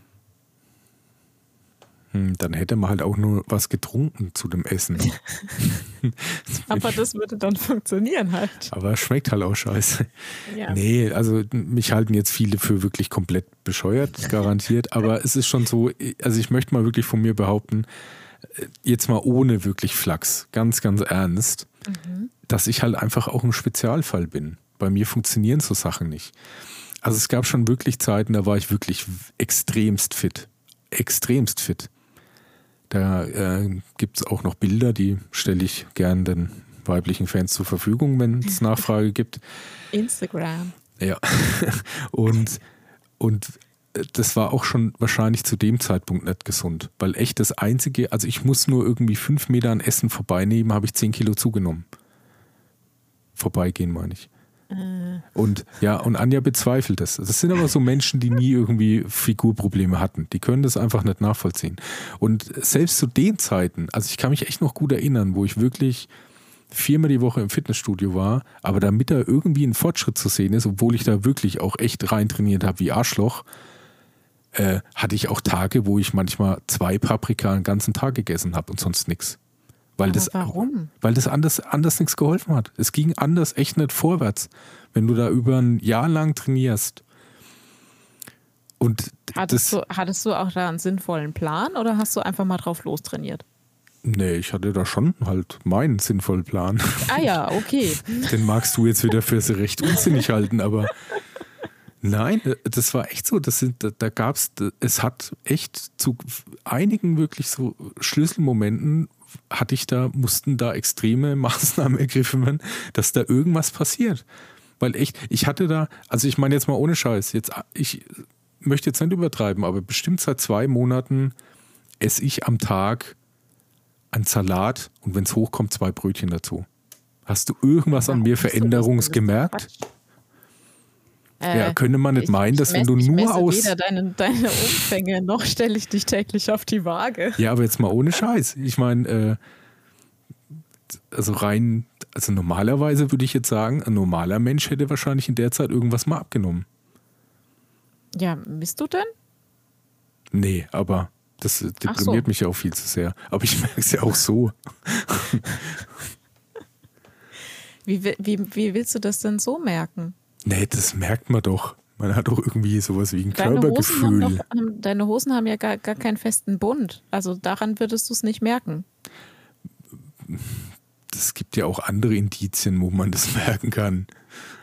Hm, dann hätte man halt auch nur was getrunken zu dem Essen. Aber das würde dann funktionieren halt. Aber es schmeckt halt auch scheiße. Ja. Nee, also mich halten jetzt viele für wirklich komplett bescheuert, garantiert. Aber es ist schon so, also ich möchte mal wirklich von mir behaupten, jetzt mal ohne wirklich Flachs, ganz, ganz ernst, mhm. Dass ich halt einfach auch ein Spezialfall bin. Bei mir funktionieren so Sachen nicht. Also es gab schon wirklich Zeiten, da war ich wirklich extremst fit. Extremst fit. Da äh, gibt es auch noch Bilder, die stelle ich gern den weiblichen Fans zur Verfügung, wenn es Nachfrage gibt. Instagram. Ja. und, und das war auch schon wahrscheinlich zu dem Zeitpunkt nicht gesund, weil echt das Einzige, also ich muss nur irgendwie fünf Meter an Essen vorbeinehmen, habe ich zehn Kilo zugenommen. Vorbeigehen, meine ich. Äh. Und ja, und Anja bezweifelt das. Das sind aber so Menschen, die nie irgendwie Figurprobleme hatten. Die können das einfach nicht nachvollziehen. Und selbst zu den Zeiten, also ich kann mich echt noch gut erinnern, wo ich wirklich viermal die Woche im Fitnessstudio war, aber damit da irgendwie ein Fortschritt zu sehen ist, obwohl ich da wirklich auch echt rein trainiert habe wie Arschloch, äh, hatte ich auch Tage, wo ich manchmal zwei Paprika einen ganzen Tag gegessen habe und sonst nichts. Weil das, warum? Weil das anders, anders nichts geholfen hat. Es ging anders echt nicht vorwärts. Wenn du da über ein Jahr lang trainierst. Und hattest, das, du, hattest du auch da einen sinnvollen Plan oder hast du einfach mal drauf lostrainiert? Nee, ich hatte da schon halt meinen sinnvollen Plan. Ah ja, okay. Den magst du jetzt wieder für recht unsinnig halten, aber Nein, das war echt so. Das sind, da gab es, es hat echt zu einigen wirklich so Schlüsselmomenten hatte ich da, mussten da extreme Maßnahmen ergriffen werden, dass da irgendwas passiert. Weil echt, ich hatte da, also ich meine jetzt mal ohne Scheiß, jetzt, ich möchte jetzt nicht übertreiben, aber bestimmt seit zwei Monaten esse ich am Tag einen Salat und wenn es hochkommt, zwei Brötchen dazu. Hast du irgendwas an mir Veränderungs gemerkt? Äh, ja, könnte man nicht ich, meinen, dass ich wenn du nur messe aus. Weder deine, deine Umfänge noch stelle ich dich täglich auf die Waage. Ja, aber jetzt mal ohne Scheiß. Ich meine, äh, also rein, also normalerweise würde ich jetzt sagen, ein normaler Mensch hätte wahrscheinlich in der Zeit irgendwas mal abgenommen. Ja, bist du denn? Nee, aber das deprimiert so. mich ja auch viel zu sehr. Aber ich merke es ja auch so. wie, wie, wie willst du das denn so merken? Nee, das merkt man doch. Man hat doch irgendwie sowas wie ein deine Körpergefühl. Hosen doch, deine Hosen haben ja gar, gar keinen festen Bund. Also daran würdest du es nicht merken. Es gibt ja auch andere Indizien, wo man das merken kann.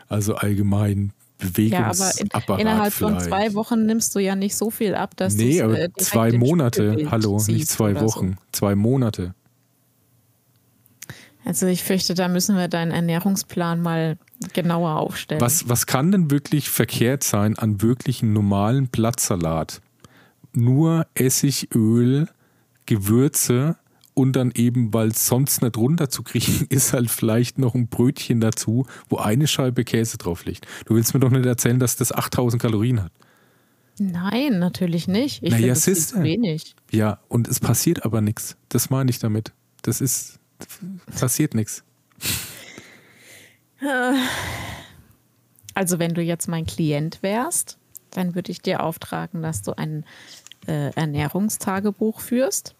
Also allgemein Bewegungsapparat ja, aber in, innerhalb vielleicht. von zwei Wochen nimmst du ja nicht so viel ab, dass du Nee, aber äh, zwei Monate, hallo, nicht zwei Wochen, so. zwei Monate. Also ich fürchte, da müssen wir deinen Ernährungsplan mal genauer aufstellen. Was, was kann denn wirklich verkehrt sein an wirklichen normalen Blattsalat? Nur Essig, Öl, Gewürze und dann eben, weil es sonst nicht runterzukriegen ist, halt vielleicht noch ein Brötchen dazu, wo eine Scheibe Käse drauf liegt. Du willst mir doch nicht erzählen, dass das 8000 Kalorien hat. Nein, natürlich nicht. Ich naja, finde, das ist wenig. Ja, und es passiert aber nichts. Das meine ich damit. Das ist passiert nichts. Also wenn du jetzt mein Klient wärst, dann würde ich dir auftragen, dass du ein äh, Ernährungstagebuch führst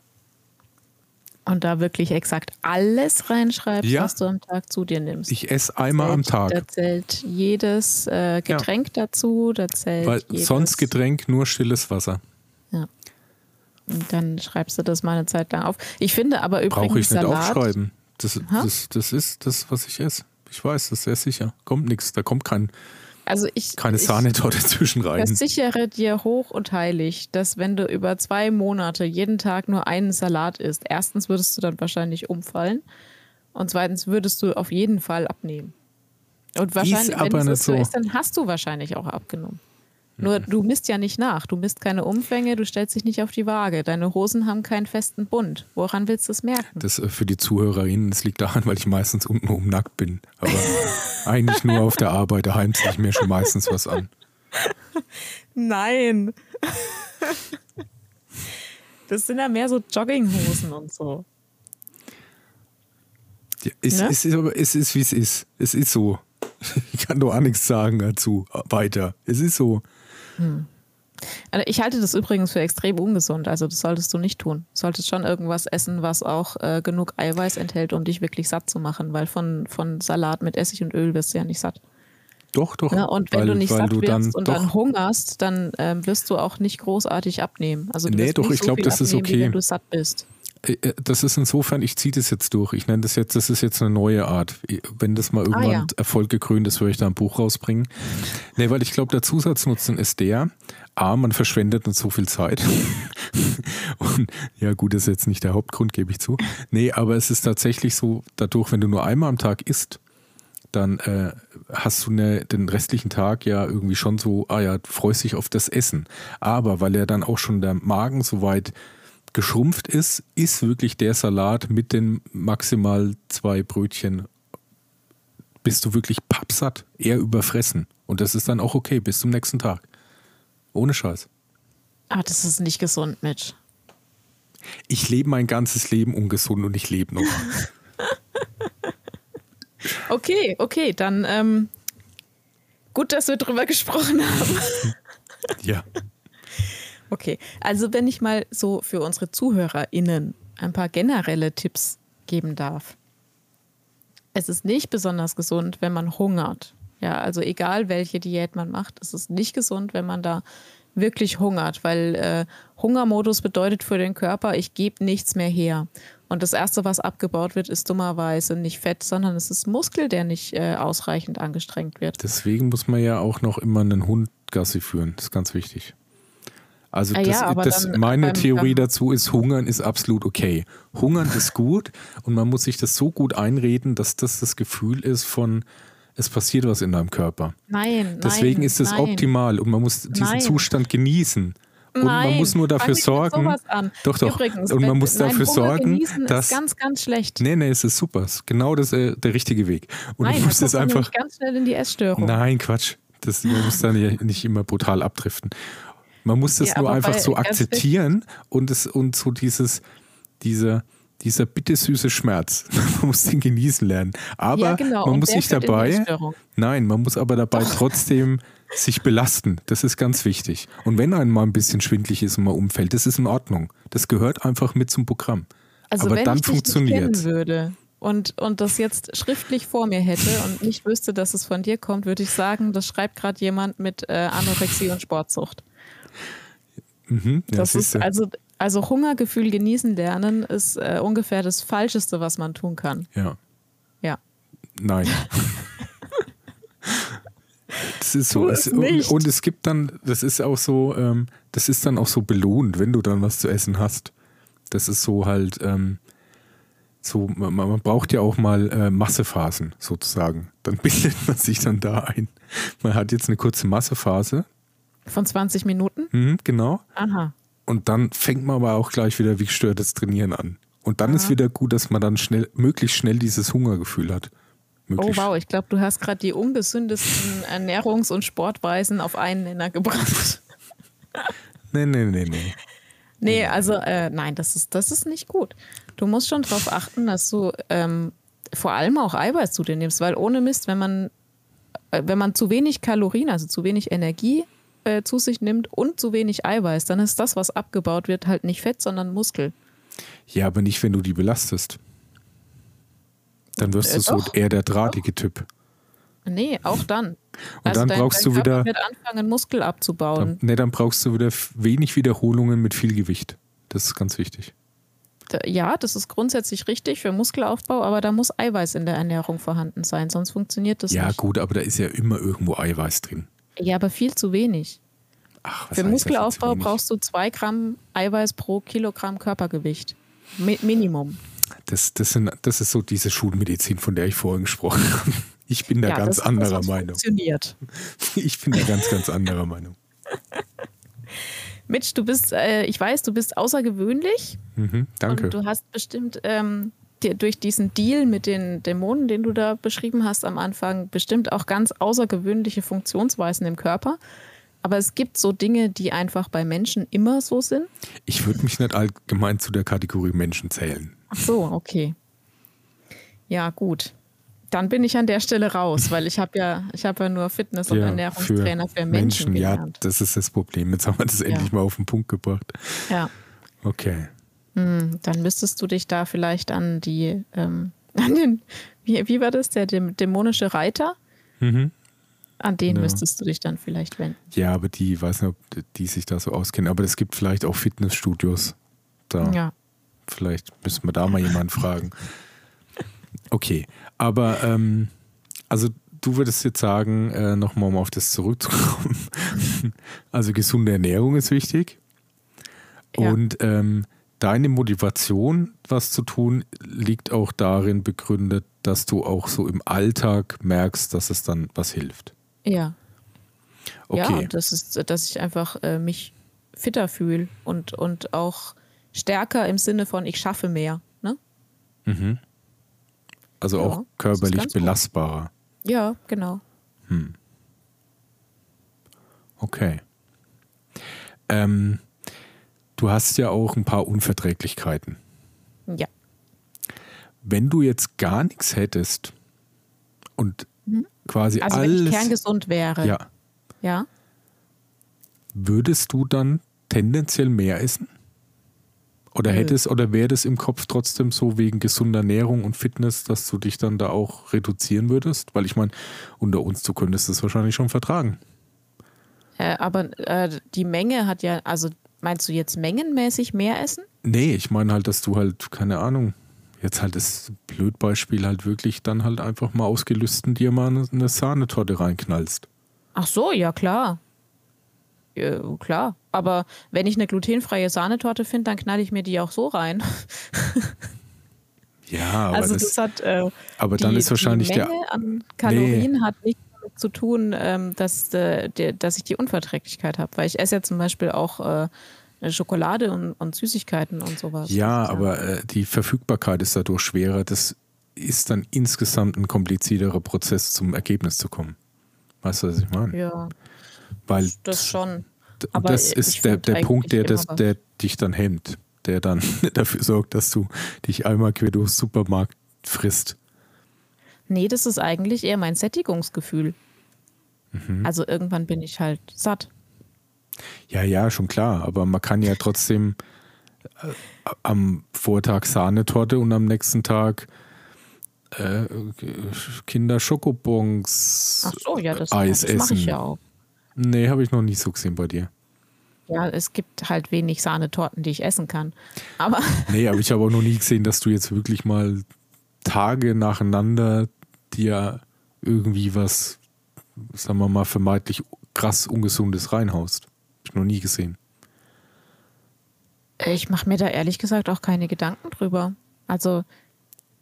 und da wirklich exakt alles reinschreibst, ja. was du am Tag zu dir nimmst. Ich esse einmal zählt, am Tag. Da zählt jedes äh, Getränk ja. dazu, da zählt Weil jedes, sonst Getränk nur stilles Wasser. Ja. Und dann schreibst du das mal eine Zeit lang auf. Ich finde aber übrigens Brauche ich nicht Salat, aufschreiben. Das, das, das ist das, was ich esse. Ich weiß, das ist sehr sicher. Kommt nichts. Da kommt kein, also ich, keine Sahnetorte zwischen rein. Ich versichere dir hoch und heilig, dass wenn du über zwei Monate jeden Tag nur einen Salat isst, erstens würdest du dann wahrscheinlich umfallen und zweitens würdest du auf jeden Fall abnehmen. Und wahrscheinlich, wenn es so ist, dann hast du wahrscheinlich auch abgenommen. Nur du misst ja nicht nach. Du misst keine Umfänge, du stellst dich nicht auf die Waage. Deine Hosen haben keinen festen Bund. Woran willst du es merken? Das äh, für die ZuhörerInnen, das liegt daran, weil ich meistens unten um nackt bin. Aber eigentlich nur auf der Arbeit. Daheim ziehe ich mir schon meistens was an. Nein. Das sind ja mehr so Jogginghosen und so. Ja, es, ne? es, ist aber, es ist, wie es ist. Es ist so. Ich kann doch auch nichts sagen dazu weiter. Es ist so. Hm. Also ich halte das übrigens für extrem ungesund. Also das solltest du nicht tun. Du solltest schon irgendwas essen, was auch äh, genug Eiweiß enthält, um dich wirklich satt zu machen, weil von, von Salat mit Essig und Öl wirst du ja nicht satt. Doch, doch. Ja, und wenn weil, du nicht satt du wirst und doch. dann hungerst, dann ähm, wirst du auch nicht großartig abnehmen. Also du nee, doch, ich so glaube, das ist okay. wenn du satt bist. Äh, äh, das ist insofern, ich ziehe das jetzt durch. Ich nenne das jetzt, das ist jetzt eine neue Art. Wenn das mal irgendwann ah, ja. Erfolg gekrönt ist, würde ich da ein Buch rausbringen. Nee, weil ich glaube, der Zusatznutzen ist der, A, man verschwendet nicht so viel Zeit. Und ja, gut, das ist jetzt nicht der Hauptgrund, gebe ich zu. Nee, aber es ist tatsächlich so, dadurch, wenn du nur einmal am Tag isst, dann äh, hast du eine, den restlichen Tag ja irgendwie schon so, ah ja, du freust dich auf das Essen. Aber weil ja dann auch schon der Magen so weit geschrumpft ist, ist wirklich der Salat mit den maximal zwei Brötchen, bist du wirklich pappsatt, eher überfressen. Und das ist dann auch okay bis zum nächsten Tag. Ohne Scheiß. Aber das ist nicht gesund, Mitch. Ich lebe mein ganzes Leben ungesund und ich lebe noch. okay, okay, dann ähm, gut, dass wir drüber gesprochen haben. ja. Okay, also wenn ich mal so für unsere ZuhörerInnen ein paar generelle Tipps geben darf. Es ist nicht besonders gesund, wenn man hungert. Ja, also egal welche Diät man macht, es ist nicht gesund, wenn man da wirklich hungert, weil äh, Hungermodus bedeutet für den Körper, ich gebe nichts mehr her. Und das Erste, was abgebaut wird, ist dummerweise nicht Fett, sondern es ist Muskel, der nicht äh, ausreichend angestrengt wird. Deswegen muss man ja auch noch immer einen Hund Gassi führen. Das ist ganz wichtig. Also ah, das, ja, das, meine Theorie dazu ist, Hungern ist absolut okay. Hungern ist gut und man muss sich das so gut einreden, dass das das Gefühl ist von, es passiert was in deinem Körper. Nein. Deswegen nein, ist es optimal und man muss diesen nein. Zustand genießen. Und nein, man muss nur dafür sorgen. Doch, doch. Übrigens, und man muss dafür sorgen, dass. Ist ganz, ganz schlecht. Nee, nee, es ist super. Es ist genau das, äh, der richtige Weg. Und nein, du musst es einfach. ganz schnell in die Essstörung. Nein, Quatsch. Das, man muss dann nicht immer brutal abdriften. Man muss das ja, nur einfach so akzeptieren und, es, und so dieses, dieser, dieser bittersüße Schmerz. man muss den genießen lernen. Aber ja, genau. man muss sich dabei, nein, man muss aber dabei Doch. trotzdem sich belasten. Das ist ganz wichtig. Und wenn einem mal ein bisschen schwindlig ist und mal umfällt, das ist in Ordnung. Das gehört einfach mit zum Programm. Also aber wenn dann ich funktioniert. Nicht würde und, und das jetzt schriftlich vor mir hätte und nicht wüsste, dass es von dir kommt, würde ich sagen, das schreibt gerade jemand mit äh, Anorexie und Sportsucht. Mhm, ja, das ist also, also Hungergefühl genießen lernen ist äh, ungefähr das Falscheste, was man tun kann. Ja. Ja. Nein. das ist so. Es, und, und, es gibt dann, das ist auch so, ähm, das ist dann auch so belohnt, wenn du dann was zu essen hast. Das ist so halt, ähm, so, man, man, braucht ja auch mal äh, Massephasen sozusagen. Dann bildet man sich dann da ein. Man hat jetzt eine kurze Massephase, von 20 Minuten? Mhm, genau. Aha. Und dann fängt man aber auch gleich wieder wie gestörtes Trainieren an. Und dann Aha. ist wieder gut, dass man dann schnell, möglichst schnell dieses Hungergefühl hat. Möglichst. Oh wow, ich glaube, du hast gerade die ungesündesten Ernährungs- und Sportweisen auf einen Nenner gebracht. nee, nee, nee, nee. Nee, also äh, nein, das ist, das ist nicht gut. Du musst schon darauf achten, dass du ähm, vor allem auch Eiweiß zu dir nimmst, weil ohne Mist, wenn man, äh, wenn man zu wenig Kalorien, also zu wenig Energie äh, zu sich nimmt und zu wenig Eiweiß, dann ist das, was abgebaut wird, halt nicht Fett, sondern Muskel. Ja, aber nicht, wenn du die belastest. Dann wirst äh, du so eher der drahtige. Typ. Nee, auch dann. Und also dann dein, brauchst dein du wieder. Wird anfangen, Muskel abzubauen. Dann, nee, dann brauchst du wieder wenig Wiederholungen mit viel Gewicht. Das ist ganz wichtig. Ja, das ist grundsätzlich richtig für Muskelaufbau, aber da muss Eiweiß in der Ernährung vorhanden sein, sonst funktioniert das ja, nicht. Ja, gut, aber da ist ja immer irgendwo Eiweiß drin. Ja, aber viel zu wenig. Ach, Für Muskelaufbau brauchst du zwei Gramm Eiweiß pro Kilogramm Körpergewicht. Mi Minimum. Das, das, sind, das ist so diese Schulmedizin, von der ich vorhin gesprochen habe. Ich bin da ja, ganz das, anderer das Meinung. Funktioniert. Ich bin da ganz, ganz anderer Meinung. Mitch, du bist, äh, ich weiß, du bist außergewöhnlich. Mhm, danke. Und du hast bestimmt ähm, dir durch diesen Deal mit den Dämonen, den du da beschrieben hast am Anfang, bestimmt auch ganz außergewöhnliche Funktionsweisen im Körper. Aber es gibt so Dinge, die einfach bei Menschen immer so sind. Ich würde mich nicht allgemein zu der Kategorie Menschen zählen. Ach so, okay. Ja, gut. Dann bin ich an der Stelle raus, weil ich habe ja, ich habe ja nur Fitness- und ja, Ernährungstrainer für, für Menschen, Menschen gelernt. Ja, das ist das Problem. Jetzt haben wir das ja. endlich mal auf den Punkt gebracht. Ja. Okay. Hm, dann müsstest du dich da vielleicht an die, ähm, an den, wie, wie war das, der dämonische Reiter? Mhm. An den ja. müsstest du dich dann vielleicht wenden. Ja, aber die, weiß nicht, ob die sich da so auskennen. Aber es gibt vielleicht auch Fitnessstudios da. Ja. Vielleicht müssen wir da mal jemanden fragen. Okay, aber ähm, also du würdest jetzt sagen, äh, nochmal um auf das zurückzukommen. also gesunde Ernährung ist wichtig. Ja. Und ähm, deine Motivation, was zu tun, liegt auch darin begründet, dass du auch so im Alltag merkst, dass es dann was hilft. Ja. Okay. Ja, das ist, dass ich einfach äh, mich fitter fühle und, und auch stärker im Sinne von, ich schaffe mehr. Ne? Mhm. Also ja, auch körperlich belastbarer. Gut. Ja, genau. Hm. Okay. Ähm, du hast ja auch ein paar Unverträglichkeiten. Ja. Wenn du jetzt gar nichts hättest und mhm. quasi also alles. Wenn ich kerngesund wäre. Ja. Ja. Würdest du dann tendenziell mehr essen? Oder hättest oder wäre das im Kopf trotzdem so wegen gesunder Ernährung und Fitness, dass du dich dann da auch reduzieren würdest? Weil ich meine, unter uns, du könntest das wahrscheinlich schon vertragen. Äh, aber äh, die Menge hat ja, also meinst du jetzt mengenmäßig mehr essen? Nee, ich meine halt, dass du halt, keine Ahnung, jetzt halt das Blödbeispiel halt wirklich dann halt einfach mal ausgelüsten dir mal eine, eine Sahnetorte reinknallst. Ach so, ja klar. Ja, klar. Aber wenn ich eine glutenfreie Sahnetorte finde, dann knall ich mir die auch so rein. ja, aber also das, das hat, äh, aber dann die, ist wahrscheinlich die Menge der an Kalorien nee. hat nichts zu tun, ähm, dass, äh, dass ich die Unverträglichkeit habe. Weil ich esse ja zum Beispiel auch äh, Schokolade und, und, Süßigkeiten und sowas. Ja, aber äh, die Verfügbarkeit ist dadurch schwerer. Das ist dann insgesamt ein komplizierterer Prozess, zum Ergebnis zu kommen. Weißt du, was ich meine? Ja. Weil das schon. Aber das ist der, der Punkt, der, das, der dich dann hemmt, der dann dafür sorgt, dass du dich einmal quer durch den Supermarkt frisst. Nee, das ist eigentlich eher mein Sättigungsgefühl. Mhm. Also irgendwann bin ich halt satt. Ja, ja, schon klar. Aber man kann ja trotzdem äh, am Vortag Sahnetorte und am nächsten Tag äh, Kinder Schokobons Ach so, ja, das, Eis das essen. mache ich ja auch. Nee, habe ich noch nie so gesehen bei dir. Ja, es gibt halt wenig Sahnetorten, die ich essen kann. Aber. Nee, aber ich habe auch noch nie gesehen, dass du jetzt wirklich mal Tage nacheinander dir irgendwie was, sagen wir mal, vermeintlich krass Ungesundes reinhaust. Hab ich noch nie gesehen. Ich mache mir da ehrlich gesagt auch keine Gedanken drüber. Also,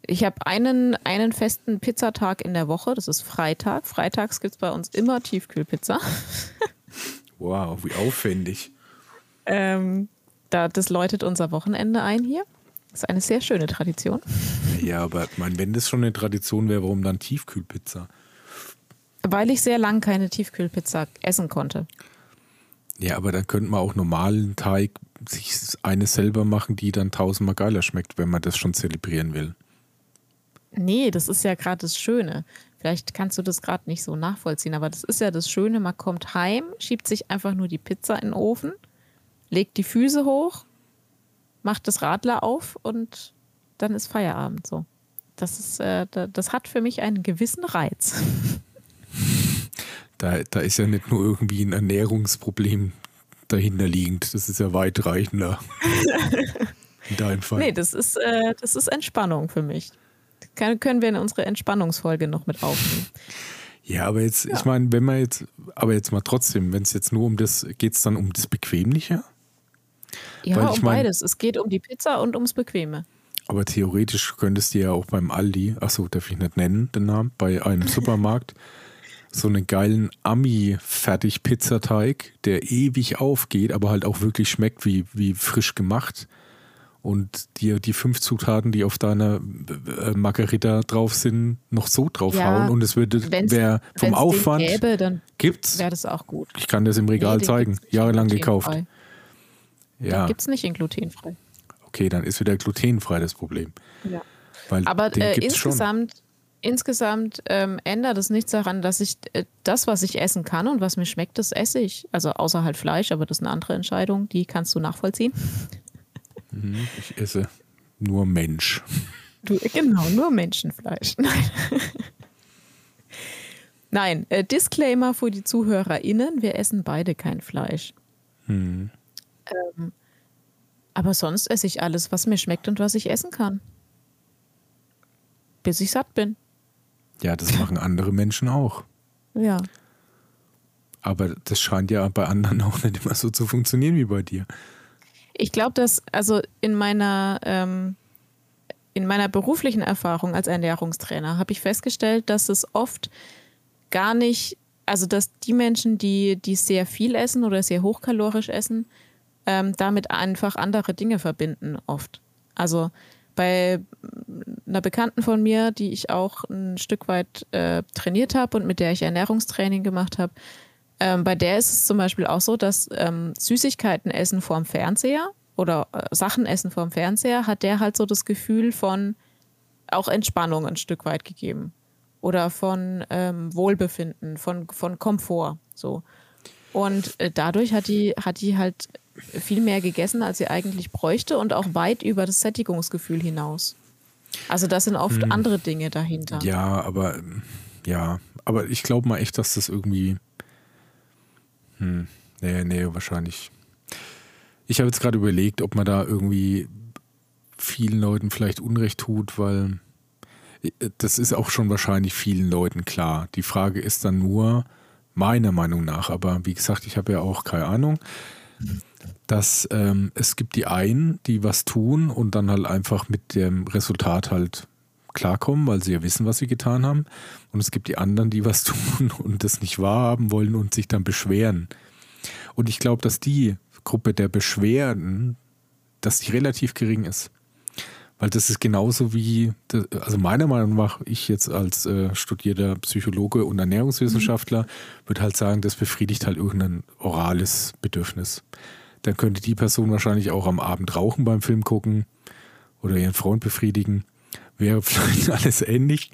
ich habe einen, einen festen Pizzatag in der Woche, das ist Freitag. Freitags gibt es bei uns immer Tiefkühlpizza. wow, wie aufwendig. Ähm, da, das läutet unser Wochenende ein hier. Das ist eine sehr schöne Tradition. Ja, aber mein, wenn das schon eine Tradition wäre, warum dann Tiefkühlpizza? Weil ich sehr lange keine Tiefkühlpizza essen konnte. Ja, aber dann könnte man auch normalen Teig sich eine selber machen, die dann tausendmal geiler schmeckt, wenn man das schon zelebrieren will. Nee, das ist ja gerade das Schöne. Vielleicht kannst du das gerade nicht so nachvollziehen, aber das ist ja das Schöne. Man kommt heim, schiebt sich einfach nur die Pizza in den Ofen, legt die Füße hoch, macht das Radler auf und dann ist Feierabend so. Das, ist, äh, das hat für mich einen gewissen Reiz. Da, da ist ja nicht nur irgendwie ein Ernährungsproblem dahinter liegend. Das ist ja weitreichender. in deinem Fall. Nee, das ist, äh, das ist Entspannung für mich. Kann, können wir in unsere Entspannungsfolge noch mit aufnehmen. Ja, aber jetzt, ja. ich meine, wenn man jetzt, aber jetzt mal trotzdem, wenn es jetzt nur um das, geht es dann um das Bequemliche? Ja, Weil um mein, beides. Es geht um die Pizza und ums Bequeme. Aber theoretisch könntest du ja auch beim Aldi, achso, darf ich nicht nennen, den Namen, bei einem Supermarkt, so einen geilen Ami-Fertig-Pizzateig, der ewig aufgeht, aber halt auch wirklich schmeckt wie, wie frisch gemacht und dir die fünf Zutaten, die auf deiner äh, Margarita drauf sind, noch so draufhauen ja, und es würde wäre vom Aufwand gäbe, dann gibt's wäre das auch gut. Ich kann das im Regal nee, zeigen, jahrelang gekauft. Ja. Gibt es nicht in glutenfrei. Okay, dann ist wieder glutenfrei das Problem. Ja. Weil Aber äh, insgesamt, insgesamt ähm, ändert es nichts daran, dass ich äh, das, was ich essen kann und was mir schmeckt, das esse ich. Also außer halt Fleisch, aber das ist eine andere Entscheidung, die kannst du nachvollziehen. Mhm, ich esse nur Mensch. Du, genau, nur Menschenfleisch. Nein. Nein, äh, Disclaimer für die ZuhörerInnen: Wir essen beide kein Fleisch. Hm. Ähm, aber sonst esse ich alles, was mir schmeckt und was ich essen kann. Bis ich satt bin. Ja, das machen andere Menschen auch. Ja. Aber das scheint ja bei anderen auch nicht immer so zu funktionieren wie bei dir. Ich glaube, dass, also in meiner, ähm, in meiner beruflichen Erfahrung als Ernährungstrainer habe ich festgestellt, dass es oft gar nicht, also dass die Menschen, die, die sehr viel essen oder sehr hochkalorisch essen, ähm, damit einfach andere Dinge verbinden oft. Also bei einer Bekannten von mir, die ich auch ein Stück weit äh, trainiert habe und mit der ich Ernährungstraining gemacht habe, ähm, bei der ist es zum Beispiel auch so, dass ähm, Süßigkeiten essen vorm Fernseher oder äh, Sachen essen vorm Fernseher, hat der halt so das Gefühl von auch Entspannung ein Stück weit gegeben oder von ähm, Wohlbefinden, von, von Komfort. So. Und äh, dadurch hat die, hat die halt viel mehr gegessen, als sie eigentlich bräuchte und auch weit über das Sättigungsgefühl hinaus. Also das sind oft hm. andere Dinge dahinter. Ja, aber ja, aber ich glaube mal echt, dass das irgendwie. Hm, nee, nee, wahrscheinlich. Ich habe jetzt gerade überlegt, ob man da irgendwie vielen Leuten vielleicht Unrecht tut, weil das ist auch schon wahrscheinlich vielen Leuten klar. Die Frage ist dann nur, meiner Meinung nach, aber wie gesagt, ich habe ja auch keine Ahnung, dass ähm, es gibt die einen, die was tun und dann halt einfach mit dem Resultat halt klarkommen, weil sie ja wissen, was sie getan haben. Und es gibt die anderen, die was tun und das nicht wahrhaben wollen und sich dann beschweren. Und ich glaube, dass die Gruppe der Beschwerden, dass die relativ gering ist. Weil das ist genauso wie, also meiner Meinung nach, ich jetzt als äh, studierter Psychologe und Ernährungswissenschaftler mhm. würde halt sagen, das befriedigt halt irgendein orales Bedürfnis. Dann könnte die Person wahrscheinlich auch am Abend rauchen beim Film gucken oder ihren Freund befriedigen. Wäre vielleicht alles ähnlich,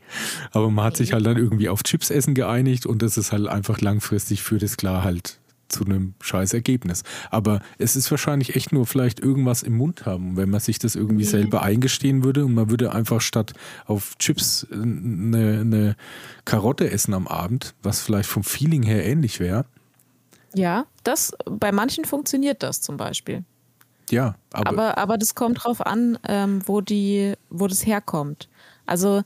aber man hat sich halt dann irgendwie auf Chips essen geeinigt und das ist halt einfach langfristig für das klar halt zu einem scheiß Ergebnis. Aber es ist wahrscheinlich echt nur vielleicht irgendwas im Mund haben, wenn man sich das irgendwie mhm. selber eingestehen würde und man würde einfach statt auf Chips eine, eine Karotte essen am Abend, was vielleicht vom Feeling her ähnlich wäre. Ja, das bei manchen funktioniert das zum Beispiel. Ja, aber, aber, aber das kommt drauf an, ähm, wo die, wo das herkommt. Also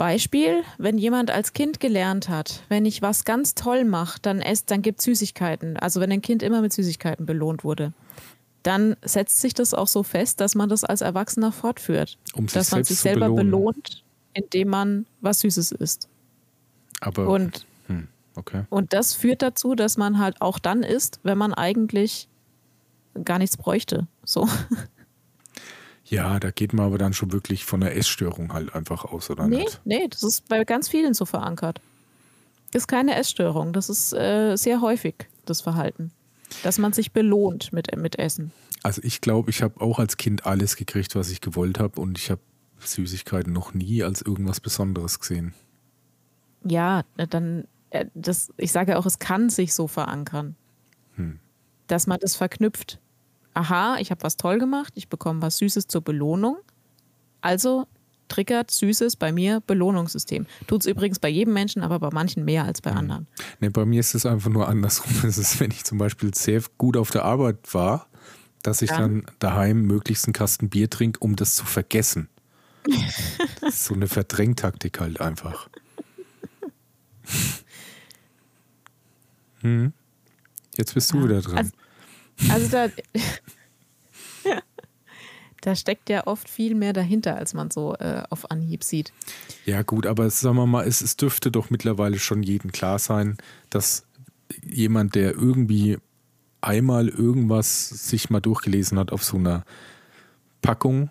Beispiel, wenn jemand als Kind gelernt hat, wenn ich was ganz toll mache, dann esst, dann gibt Süßigkeiten. Also wenn ein Kind immer mit Süßigkeiten belohnt wurde, dann setzt sich das auch so fest, dass man das als Erwachsener fortführt. Um sich dass man sich selber belohnt, indem man was Süßes isst. Aber und, hm, okay. und das führt dazu, dass man halt auch dann isst, wenn man eigentlich gar nichts bräuchte. So. Ja, da geht man aber dann schon wirklich von der Essstörung halt einfach aus, oder nee, nicht? Nee, das ist bei ganz vielen so verankert. Ist keine Essstörung, das ist äh, sehr häufig das Verhalten. Dass man sich belohnt mit, mit Essen. Also ich glaube, ich habe auch als Kind alles gekriegt, was ich gewollt habe und ich habe Süßigkeiten noch nie als irgendwas Besonderes gesehen. Ja, dann, äh, das, ich sage auch, es kann sich so verankern, hm. dass man das verknüpft aha, ich habe was toll gemacht, ich bekomme was Süßes zur Belohnung. Also triggert Süßes bei mir Belohnungssystem. Tut es übrigens bei jedem Menschen, aber bei manchen mehr als bei mhm. anderen. Nee, bei mir ist es einfach nur andersrum. Es ist, wenn ich zum Beispiel sehr gut auf der Arbeit war, dass ich ja. dann daheim möglichst einen Kasten Bier trinke, um das zu vergessen. das ist so eine Verdrängtaktik halt einfach. hm. Jetzt bist du ja. wieder dran. Also, also da, da steckt ja oft viel mehr dahinter, als man so äh, auf Anhieb sieht. Ja, gut, aber sagen wir mal, es, es dürfte doch mittlerweile schon jedem klar sein, dass jemand, der irgendwie einmal irgendwas sich mal durchgelesen hat auf so einer Packung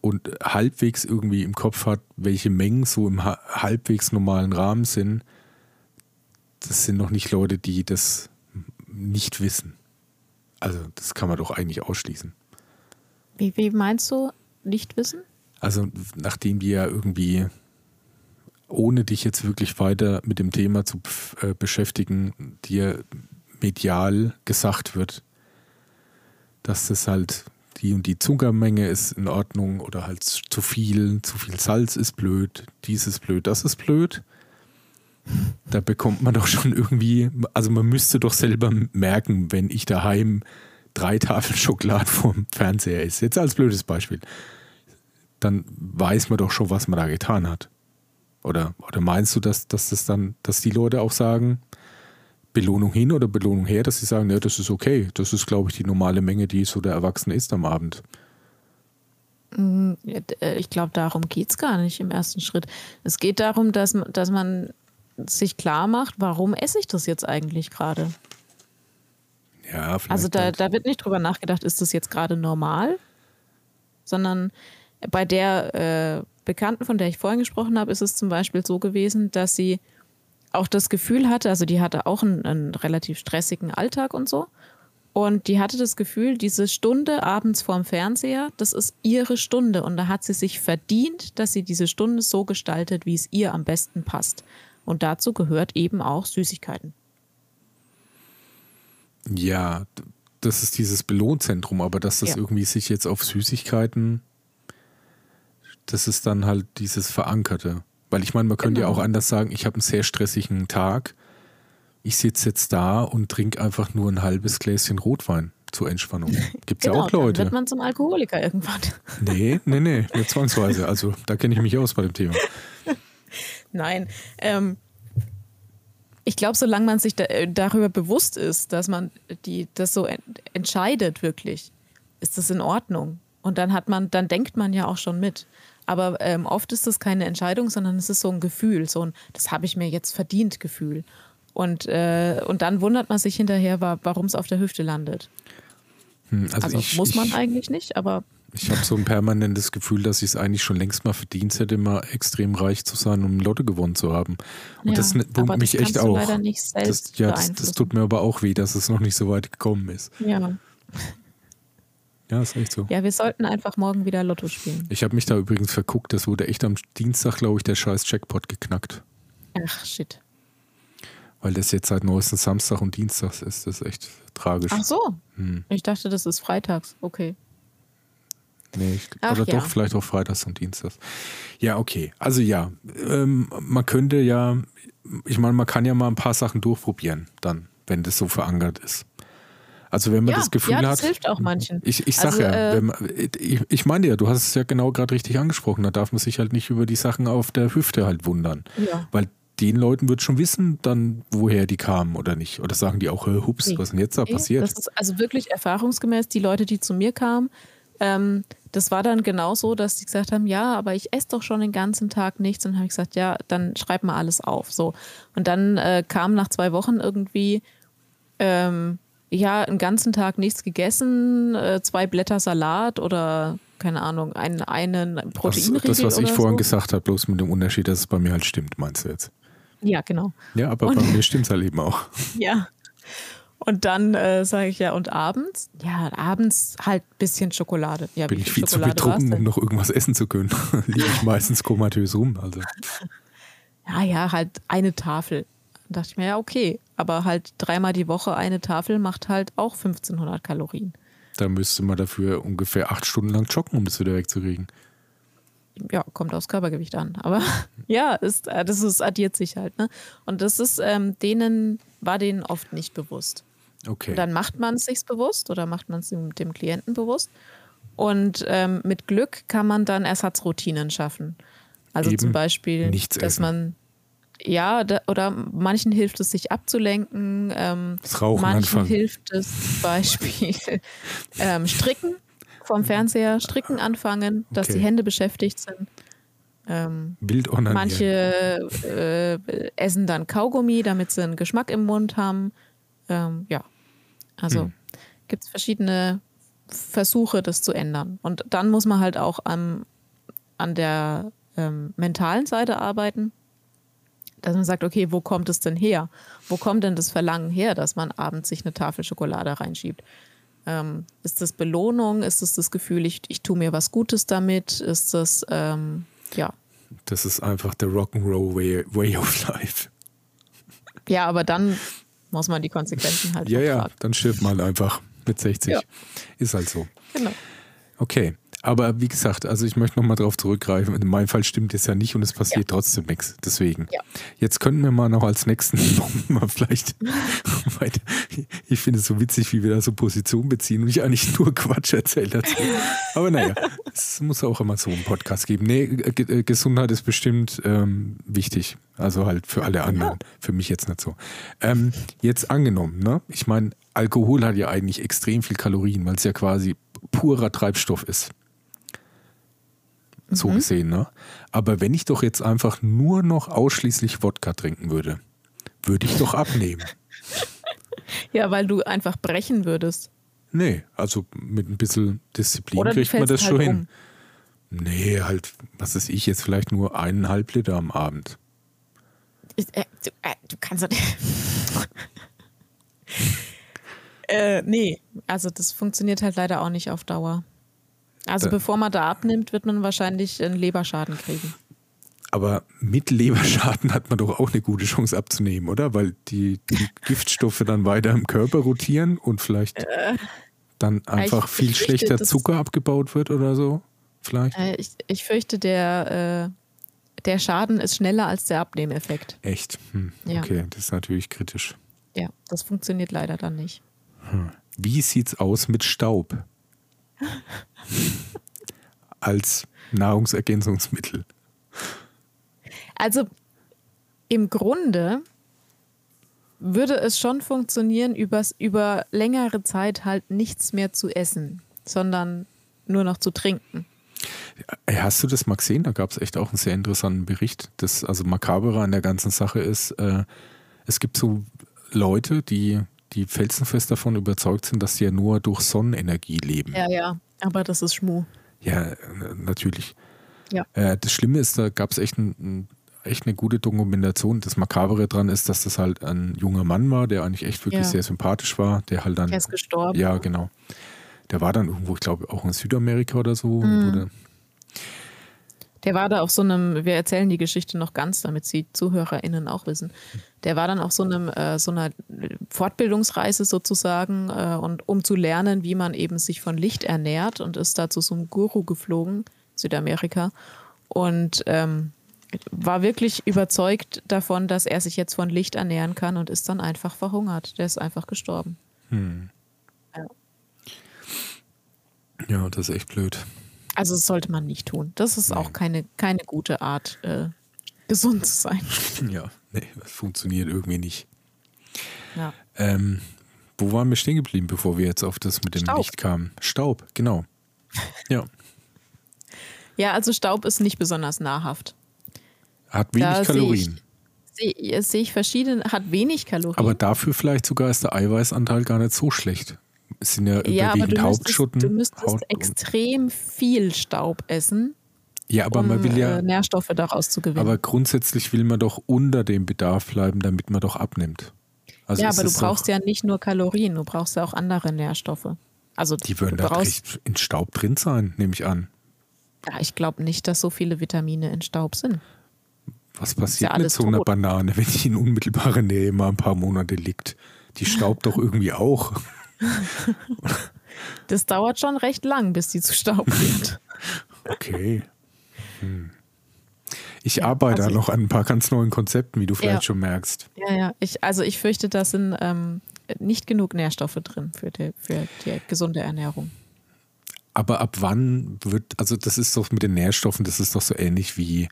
und halbwegs irgendwie im Kopf hat, welche Mengen so im halbwegs normalen Rahmen sind, das sind noch nicht Leute, die das nicht wissen. Also das kann man doch eigentlich ausschließen. Wie, wie meinst du nicht wissen? Also nachdem die ja irgendwie ohne dich jetzt wirklich weiter mit dem Thema zu äh, beschäftigen, dir medial gesagt wird, dass das halt die und die Zuckermenge ist in Ordnung oder halt zu viel, zu viel Salz ist blöd, dies ist blöd, das ist blöd. Da bekommt man doch schon irgendwie, also man müsste doch selber merken, wenn ich daheim drei Tafeln Schokolade vorm Fernseher esse. Jetzt als blödes Beispiel. Dann weiß man doch schon, was man da getan hat. Oder, oder meinst du, dass, dass das dann, dass die Leute auch sagen, Belohnung hin oder Belohnung her, dass sie sagen, ja, das ist okay. Das ist, glaube ich, die normale Menge, die so der Erwachsene isst am Abend. Mm, äh, ich glaube, darum geht es gar nicht im ersten Schritt. Es geht darum, dass, dass man sich klar macht, warum esse ich das jetzt eigentlich gerade? Ja, vielleicht. Also da, da wird nicht drüber nachgedacht, ist das jetzt gerade normal? Sondern bei der äh, Bekannten, von der ich vorhin gesprochen habe, ist es zum Beispiel so gewesen, dass sie auch das Gefühl hatte, also die hatte auch einen, einen, relativ stressigen Alltag und so. Und die hatte das Gefühl, diese Stunde abends vorm Fernseher, das ist ihre Stunde. Und da hat sie sich verdient, dass sie diese Stunde so gestaltet, wie es ihr am besten passt. Und dazu gehört eben auch Süßigkeiten. Ja, das ist dieses Belohnzentrum, aber dass das ja. irgendwie sich jetzt auf Süßigkeiten, das ist dann halt dieses Verankerte. Weil ich meine, man könnte genau. ja auch anders sagen, ich habe einen sehr stressigen Tag. Ich sitze jetzt da und trinke einfach nur ein halbes Gläschen Rotwein zur Entspannung. Gibt es genau, ja auch Leute. Dann wird man zum Alkoholiker irgendwann. Nee, nee, nee, nicht zwangsweise. Also da kenne ich mich aus bei dem Thema. Nein. Ähm, ich glaube, solange man sich da, äh, darüber bewusst ist, dass man die, das so ent entscheidet wirklich, ist das in Ordnung. Und dann hat man, dann denkt man ja auch schon mit. Aber ähm, oft ist das keine Entscheidung, sondern es ist so ein Gefühl, so ein, das habe ich mir jetzt verdient Gefühl. Und, äh, und dann wundert man sich hinterher, warum es auf der Hüfte landet. Hm, also, also ich, muss man ich, eigentlich nicht, aber. Ich habe so ein permanentes Gefühl, dass ich es eigentlich schon längst mal verdient hätte, mal extrem reich zu sein, um Lotto gewonnen zu haben. Und ja, das wundert mich echt auch. Das, ja, das, das tut mir aber auch weh, dass es noch nicht so weit gekommen ist. Ja. Ja, ist echt so. Ja, wir sollten einfach morgen wieder Lotto spielen. Ich habe mich da übrigens verguckt. Das wurde echt am Dienstag, glaube ich, der scheiß Jackpot geknackt. Ach, shit. Weil das jetzt seit neuestem Samstag und Dienstag ist. Das ist echt tragisch. Ach so. Hm. Ich dachte, das ist freitags. Okay. Nee, ich, Ach, oder ja. doch, vielleicht auch freitags und dienstags. Ja, okay. Also ja, ähm, man könnte ja, ich meine, man kann ja mal ein paar Sachen durchprobieren, dann, wenn das so verankert ist. Also wenn man ja, das Gefühl ja, das hat. hilft auch manchen. Ich, ich sag also, ja, äh, man, ich, ich meine ja, du hast es ja genau gerade richtig angesprochen, da darf man sich halt nicht über die Sachen auf der Hüfte halt wundern. Ja. Weil den Leuten wird schon wissen, dann, woher die kamen oder nicht. Oder sagen die auch, hups, nee. was ist denn jetzt da passiert? Das ist also wirklich erfahrungsgemäß, die Leute, die zu mir kamen, ähm, das war dann genauso, dass sie gesagt haben, ja, aber ich esse doch schon den ganzen Tag nichts. Und dann habe ich gesagt, ja, dann schreib mal alles auf. So. Und dann äh, kam nach zwei Wochen irgendwie, ähm, ja, einen ganzen Tag nichts gegessen, äh, zwei Blätter Salat oder keine Ahnung, einen, einen Proteinriegel Das, das was ich so. vorhin gesagt habe, bloß mit dem Unterschied, dass es bei mir halt stimmt, meinst du jetzt? Ja, genau. Ja, aber und, bei mir stimmt es halt eben auch. Ja. Und dann äh, sage ich ja, und abends? Ja, abends halt ein bisschen Schokolade. Ja, Bin ich viel Schokolade zu betrunken, um noch irgendwas essen zu können. Liege ich meistens komatös rum. Also. Ja, ja, halt eine Tafel. Da dachte ich mir, ja, okay. Aber halt dreimal die Woche eine Tafel macht halt auch 1500 Kalorien. Da müsste man dafür ungefähr acht Stunden lang joggen, um das wieder wegzukriegen. Ja, kommt aufs Körpergewicht an. Aber ja, ist, äh, das ist, addiert sich halt. Ne? Und das ist ähm, denen, war denen oft nicht bewusst. Okay. dann macht man es sich bewusst oder macht man es dem Klienten bewusst. Und ähm, mit Glück kann man dann Ersatzroutinen schaffen. Also Eben zum Beispiel, dass essen. man ja, da, oder manchen hilft es, sich abzulenken. Ähm, das Rauchen manchen anfangen. hilft es zum Beispiel ähm, Stricken vom Fernseher, Stricken anfangen, dass okay. die Hände beschäftigt sind. Ähm, Wild Manche äh, essen dann Kaugummi, damit sie einen Geschmack im Mund haben. Ähm, ja, also hm. gibt es verschiedene Versuche, das zu ändern. Und dann muss man halt auch an, an der ähm, mentalen Seite arbeiten dass man sagt, okay, wo kommt es denn her? Wo kommt denn das Verlangen her, dass man abends sich eine Tafel Schokolade reinschiebt? Ähm, ist das Belohnung? Ist das das Gefühl, ich, ich tue mir was Gutes damit? Ist das, ähm, ja. Das ist einfach der Rock'n'Roll way, way of Life. Ja, aber dann muss man die Konsequenzen halt. Ja, ja, dann stirbt man einfach mit 60. Ja. Ist halt so. Genau. Okay. Aber wie gesagt, also ich möchte nochmal darauf zurückgreifen. In meinem Fall stimmt es ja nicht und es passiert ja. trotzdem nichts. Deswegen. Ja. Jetzt könnten wir mal noch als nächsten mal vielleicht weiter. Ich finde es so witzig, wie wir da so Position beziehen und ich eigentlich nur Quatsch erzählt habe. Aber naja, es muss auch immer so einen Podcast geben. Nee, äh, Gesundheit ist bestimmt ähm, wichtig. Also halt für alle anderen. Für mich jetzt nicht so. Ähm, jetzt angenommen, ne? Ich meine, Alkohol hat ja eigentlich extrem viel Kalorien, weil es ja quasi purer Treibstoff ist so mhm. gesehen. Ne? Aber wenn ich doch jetzt einfach nur noch ausschließlich Wodka trinken würde, würde ich doch abnehmen. ja, weil du einfach brechen würdest. Nee, also mit ein bisschen Disziplin kriegt man das halt schon hin. Um. Nee, halt, was ist ich jetzt vielleicht nur eineinhalb Liter am Abend. Ich, äh, du, äh, du, kannst doch äh, nee, also das funktioniert halt leider auch nicht auf Dauer. Also da, bevor man da abnimmt, wird man wahrscheinlich einen Leberschaden kriegen. Aber mit Leberschaden hat man doch auch eine gute Chance abzunehmen, oder? Weil die, die Giftstoffe dann weiter im Körper rotieren und vielleicht äh, dann einfach ich, viel ich schlechter fürchte, Zucker abgebaut wird oder so. Vielleicht. Äh, ich, ich fürchte, der, äh, der Schaden ist schneller als der Abnehmeffekt. Echt? Hm, ja. Okay, das ist natürlich kritisch. Ja, das funktioniert leider dann nicht. Hm. Wie sieht's aus mit Staub? Als Nahrungsergänzungsmittel? Also im Grunde würde es schon funktionieren, übers, über längere Zeit halt nichts mehr zu essen, sondern nur noch zu trinken. Hast du das mal gesehen? Da gab es echt auch einen sehr interessanten Bericht. Das also makabere an der ganzen Sache ist, äh, es gibt so Leute, die, die felsenfest davon überzeugt sind, dass sie ja nur durch Sonnenenergie leben. Ja, ja. Aber das ist Schmu. Ja, natürlich. Ja. Äh, das Schlimme ist, da gab es echt, ein, echt eine gute Dokumentation. Das Makabere dran ist, dass das halt ein junger Mann war, der eigentlich echt wirklich ja. sehr sympathisch war, der halt dann. Der ist gestorben. Ja, genau. Der war dann irgendwo, ich glaube, auch in Südamerika oder so. Mhm. Der war da auf so einem, wir erzählen die Geschichte noch ganz, damit sie ZuhörerInnen auch wissen. Der war dann auf so einem, äh, so einer Fortbildungsreise sozusagen äh, und um zu lernen, wie man eben sich von Licht ernährt und ist da zu so einem Guru geflogen, Südamerika. Und ähm, war wirklich überzeugt davon, dass er sich jetzt von Licht ernähren kann und ist dann einfach verhungert. Der ist einfach gestorben. Hm. Ja. ja, das ist echt blöd. Also das sollte man nicht tun. Das ist nee. auch keine, keine gute Art, äh, gesund zu sein. Ja, nee, das funktioniert irgendwie nicht. Ja. Ähm, wo waren wir stehen geblieben, bevor wir jetzt auf das mit dem Staub. Licht kamen? Staub, genau. Ja. ja, also Staub ist nicht besonders nahrhaft. Hat wenig da Kalorien. Sehe ich, seh ich verschiedene, hat wenig Kalorien. Aber dafür vielleicht sogar ist der Eiweißanteil gar nicht so schlecht. Es sind ja, ja überwiegend du Hauptschutten. Müsstest, du müsstest Haut extrem viel Staub essen. Ja, aber um, man will ja äh, Nährstoffe daraus zu gewinnen. Aber grundsätzlich will man doch unter dem Bedarf bleiben, damit man doch abnimmt. Also ja, aber du brauchst ja nicht nur Kalorien, du brauchst ja auch andere Nährstoffe. Also die würden da in Staub drin sein, nehme ich an. Ja, ich glaube nicht, dass so viele Vitamine in Staub sind. Was passiert ja mit so einer tot. Banane, wenn die in unmittelbarer Nähe mal ein paar Monate liegt? Die staubt doch irgendwie auch. Das dauert schon recht lang, bis die zu Staub wird. Okay. Hm. Ich ja, arbeite also noch an ein paar ganz neuen Konzepten, wie du vielleicht ja. schon merkst. Ja, ja. Ich, also ich fürchte, da sind ähm, nicht genug Nährstoffe drin für die, für die gesunde Ernährung. Aber ab wann wird, also das ist doch mit den Nährstoffen, das ist doch so ähnlich wie,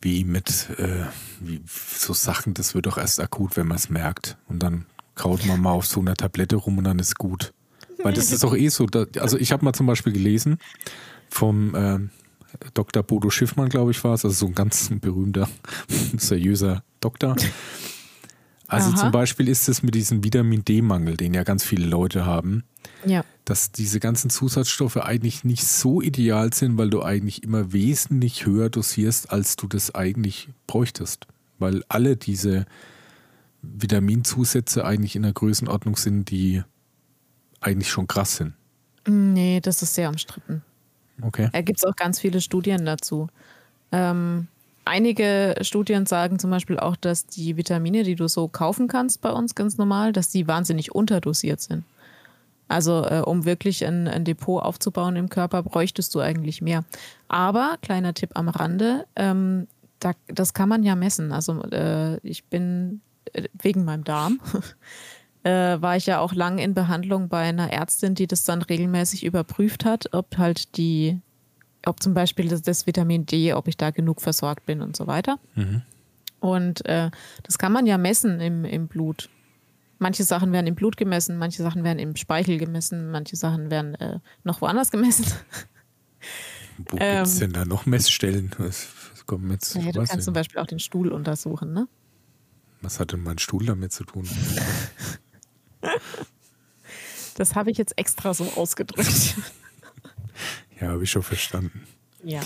wie mit äh, wie so Sachen, das wird doch erst akut, wenn man es merkt. Und dann kaut man mal auf so einer Tablette rum und dann ist gut. Weil das ist doch eh so. Da, also ich habe mal zum Beispiel gelesen vom äh, Dr. Bodo Schiffmann, glaube ich, war es, also so ein ganz berühmter, seriöser Doktor. Also Aha. zum Beispiel ist es mit diesem Vitamin D-Mangel, den ja ganz viele Leute haben, ja. dass diese ganzen Zusatzstoffe eigentlich nicht so ideal sind, weil du eigentlich immer wesentlich höher dosierst, als du das eigentlich bräuchtest. Weil alle diese Vitaminzusätze eigentlich in der Größenordnung sind, die eigentlich schon krass sind. Nee, das ist sehr umstritten. Okay. Da gibt es auch ganz viele Studien dazu. Ähm, einige Studien sagen zum Beispiel auch, dass die Vitamine, die du so kaufen kannst bei uns ganz normal, dass die wahnsinnig unterdosiert sind. Also äh, um wirklich ein, ein, Depot aufzubauen im Körper, bräuchtest du eigentlich mehr. Aber, kleiner Tipp am Rande, ähm, da, das kann man ja messen. Also äh, ich bin wegen meinem Darm. Äh, war ich ja auch lang in Behandlung bei einer Ärztin, die das dann regelmäßig überprüft hat, ob halt die, ob zum Beispiel das, das Vitamin D, ob ich da genug versorgt bin und so weiter. Mhm. Und äh, das kann man ja messen im, im Blut. Manche Sachen werden im Blut gemessen, manche Sachen werden im Speichel gemessen, manche Sachen werden äh, noch woanders gemessen. Wo ähm, gibt es denn da noch Messstellen? Was, was jetzt, ja, du kannst hin? zum Beispiel auch den Stuhl untersuchen, ne? Was hat denn mein Stuhl damit zu tun? das habe ich jetzt extra so ausgedrückt. ja, habe ich schon verstanden. Ja.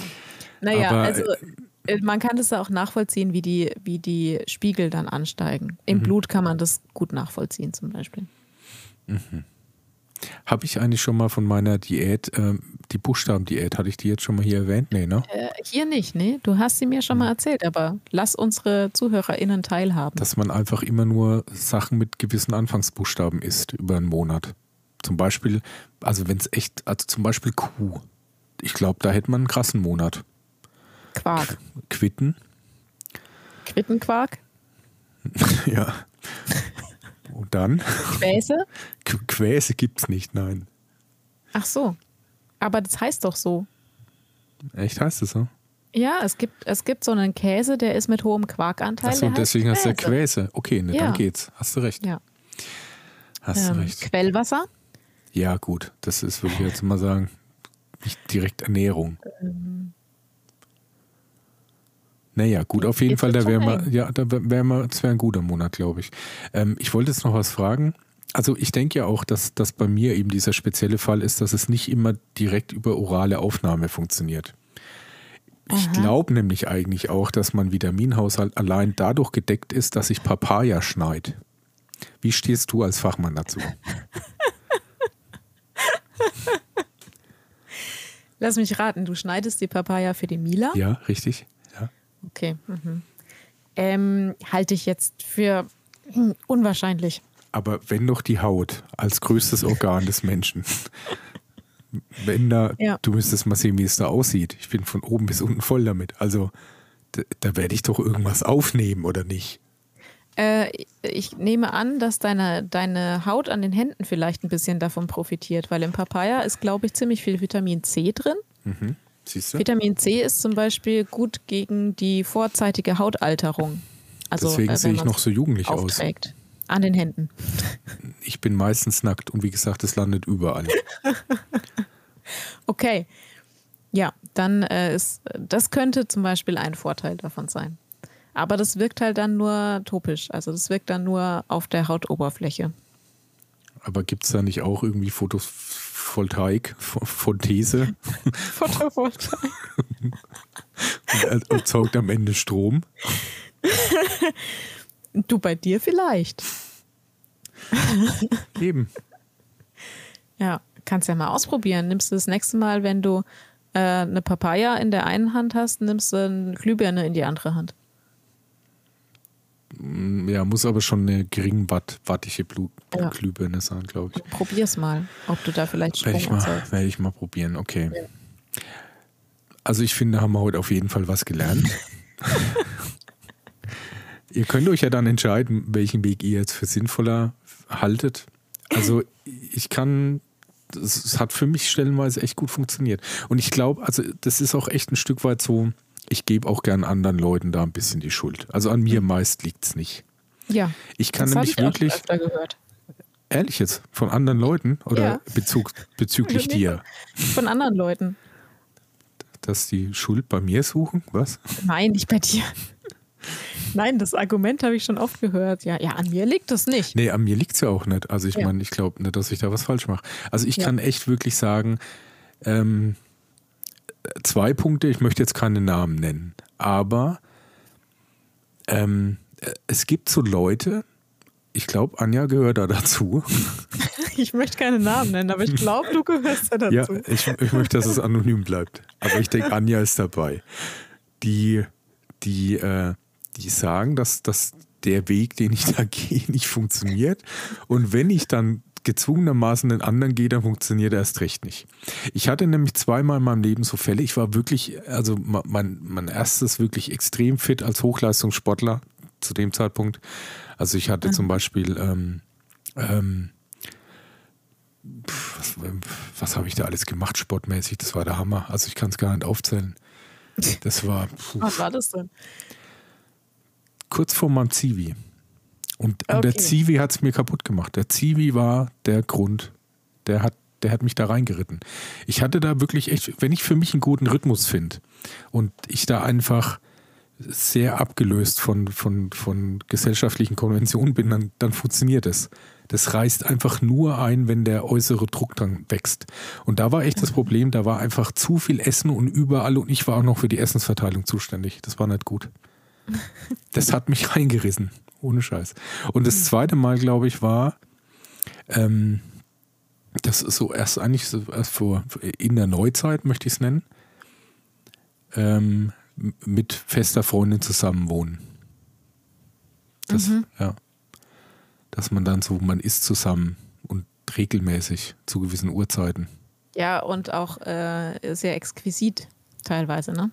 Naja, Aber, also äh, äh, man kann das ja auch nachvollziehen, wie die, wie die Spiegel dann ansteigen. Im mhm. Blut kann man das gut nachvollziehen, zum Beispiel. Mhm. Habe ich eigentlich schon mal von meiner Diät, äh, die Buchstabendiät, hatte ich die jetzt schon mal hier erwähnt? Nee, ne? Äh, hier nicht, ne? Du hast sie mir schon mal mhm. erzählt, aber lass unsere ZuhörerInnen teilhaben. Dass man einfach immer nur Sachen mit gewissen Anfangsbuchstaben isst über einen Monat. Zum Beispiel, also wenn es echt, also zum Beispiel Q. Ich glaube, da hätte man einen krassen Monat. Quark. Quitten. Quittenquark? ja. Und dann? Quäse? Qu Quäse gibt's nicht, nein. Ach so. Aber das heißt doch so. Echt heißt es so? Ja, es gibt, es gibt so einen Käse, der ist mit hohem Quarkanteil. Achso, deswegen heißt der Quäse. Okay, ne, ja. dann geht's. Hast du recht. Ja. Hast ähm, du recht. Quellwasser? Ja, gut. Das ist, würde ich jetzt mal sagen, nicht direkt Ernährung. Ähm, naja, gut, auf jeden Fall, da wäre mal, ja, da wäre mal, das wäre ein guter Monat, glaube ich. Ähm, ich wollte jetzt noch was fragen. Also ich denke ja auch, dass das bei mir eben dieser spezielle Fall ist, dass es nicht immer direkt über orale Aufnahme funktioniert. Ich glaube nämlich eigentlich auch, dass mein Vitaminhaushalt allein dadurch gedeckt ist, dass ich Papaya schneide. Wie stehst du als Fachmann dazu? Lass mich raten, du schneidest die Papaya für die Mila? Ja, richtig. Okay. Mhm. Ähm, halte ich jetzt für unwahrscheinlich. Aber wenn doch die Haut als größtes Organ des Menschen, wenn da, ja. du müsstest mal sehen, wie es da aussieht. Ich bin von oben bis unten voll damit. Also da, da werde ich doch irgendwas aufnehmen, oder nicht? Äh, ich nehme an, dass deine, deine Haut an den Händen vielleicht ein bisschen davon profitiert, weil im Papaya ist, glaube ich, ziemlich viel Vitamin C drin. Mhm. Siehst du? Vitamin C ist zum Beispiel gut gegen die vorzeitige Hautalterung. Also, Deswegen äh, sehe ich noch so jugendlich aufträgt. aus. An den Händen. Ich bin meistens nackt und wie gesagt, es landet überall. okay. Ja, dann äh, ist das könnte zum Beispiel ein Vorteil davon sein. Aber das wirkt halt dann nur topisch. Also das wirkt dann nur auf der Hautoberfläche. Aber gibt es da nicht auch irgendwie Fotos Photovoltaik, Photese. Photovoltaik. und erzeugt am Ende Strom. Du bei dir vielleicht. Eben. Ja, kannst ja mal ausprobieren. Nimmst du das nächste Mal, wenn du äh, eine Papaya in der einen Hand hast, nimmst du eine Glühbirne in die andere Hand. Mm, ja, muss aber schon eine gering watt, wattige Blut ja. Glühbirne sein, glaube ich. Probier's mal, ob du da vielleicht Strom werde ich, mal, werde ich mal probieren, okay. Ja. Also ich finde, haben wir heute auf jeden Fall was gelernt. ihr könnt euch ja dann entscheiden, welchen Weg ihr jetzt für sinnvoller haltet. Also ich kann, es hat für mich stellenweise echt gut funktioniert. Und ich glaube, also das ist auch echt ein Stück weit so, ich gebe auch gern anderen Leuten da ein bisschen die Schuld. Also an mir meist liegt es nicht. Ja. Ich kann nämlich ich wirklich. Ehrlich jetzt? Von anderen Leuten? Oder ja. Bezug, bezüglich dir? Von anderen Leuten. Dass die Schuld bei mir suchen? Was? Nein, nicht bei dir. Nein, das Argument habe ich schon oft gehört. Ja, ja, an mir liegt das nicht. Nee, an mir liegt es ja auch nicht. Also ich ja. meine, ich glaube nicht, dass ich da was falsch mache. Also ich ja. kann echt wirklich sagen, ähm, zwei Punkte, ich möchte jetzt keine Namen nennen, aber ähm, es gibt so Leute, ich glaube, Anja gehört da dazu. Ich möchte keine Namen nennen, aber ich glaube, du gehörst da dazu. Ja, ich, ich möchte, dass es anonym bleibt. Aber ich denke, Anja ist dabei. die, die, äh, die sagen, dass, dass der Weg, den ich da gehe, nicht funktioniert. Und wenn ich dann gezwungenermaßen den anderen gehe, dann funktioniert er erst recht nicht. Ich hatte nämlich zweimal in meinem Leben so Fälle. Ich war wirklich, also mein, mein erstes wirklich extrem fit als Hochleistungssportler zu dem Zeitpunkt. Also ich hatte mhm. zum Beispiel ähm, ähm, was, was habe ich da alles gemacht sportmäßig? Das war der Hammer. Also ich kann es gar nicht aufzählen. Das war. Puh. Was war das denn? Kurz vor meinem Zivi. Und, okay. und der Zivi hat es mir kaputt gemacht. Der Zivi war der Grund. Der hat, der hat mich da reingeritten. Ich hatte da wirklich echt, wenn ich für mich einen guten Rhythmus finde und ich da einfach sehr abgelöst von, von, von gesellschaftlichen Konventionen bin, dann, dann funktioniert es. Das reißt einfach nur ein, wenn der äußere Druck dann wächst. Und da war echt das Problem, da war einfach zu viel Essen und überall und ich war auch noch für die Essensverteilung zuständig. Das war nicht gut. Das hat mich reingerissen, ohne Scheiß. Und das zweite Mal, glaube ich, war, ähm, das ist so erst eigentlich so erst vor, in der Neuzeit, möchte ich es nennen, ähm, mit fester Freundin zusammenwohnen. Das, mhm. ja dass man dann so, man isst zusammen und regelmäßig zu gewissen Uhrzeiten. Ja, und auch äh, sehr exquisit teilweise, ne?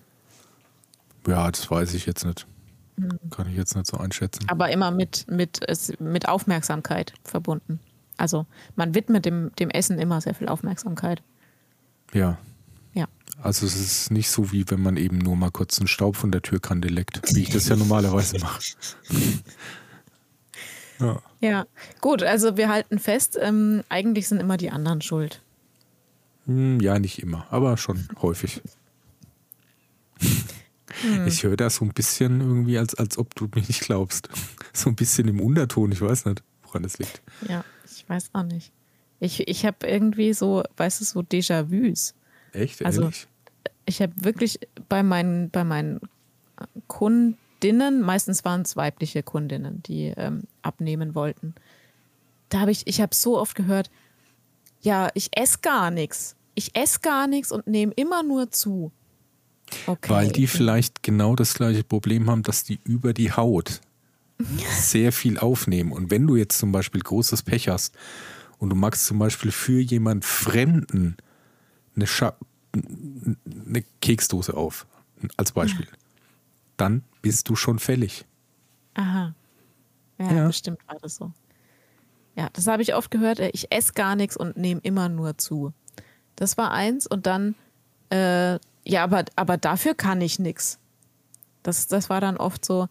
Ja, das weiß ich jetzt nicht. Mhm. Kann ich jetzt nicht so einschätzen. Aber immer mit, mit, mit Aufmerksamkeit verbunden. Also man widmet dem, dem Essen immer sehr viel Aufmerksamkeit. Ja. Ja. Also es ist nicht so, wie wenn man eben nur mal kurz einen Staub von der Türkante leckt, wie ich das ja normalerweise mache. Ja. ja, gut, also wir halten fest, ähm, eigentlich sind immer die anderen schuld. Hm, ja, nicht immer, aber schon häufig. Hm. Ich höre das so ein bisschen irgendwie, als, als ob du mich nicht glaubst. So ein bisschen im Unterton, ich weiß nicht, woran es liegt. Ja, ich weiß auch nicht. Ich, ich habe irgendwie so, weißt du, so Déjà-vus. Echt? Also, Ehrlich? ich habe wirklich bei meinen, bei meinen Kundinnen, meistens waren es weibliche Kundinnen, die ähm, abnehmen wollten. Da habe ich, ich habe so oft gehört, ja, ich esse gar nichts. Ich esse gar nichts und nehme immer nur zu. Okay. Weil die vielleicht genau das gleiche Problem haben, dass die über die Haut sehr viel aufnehmen. Und wenn du jetzt zum Beispiel großes Pech hast und du magst zum Beispiel für jemand Fremden eine, Scha eine Keksdose auf, als Beispiel, dann bist du schon fällig. Aha. Ja, ja. bestimmt war das so. Ja, das habe ich oft gehört. Äh, ich esse gar nichts und nehme immer nur zu. Das war eins und dann, äh, ja, aber, aber dafür kann ich nichts. Das, das war dann oft so,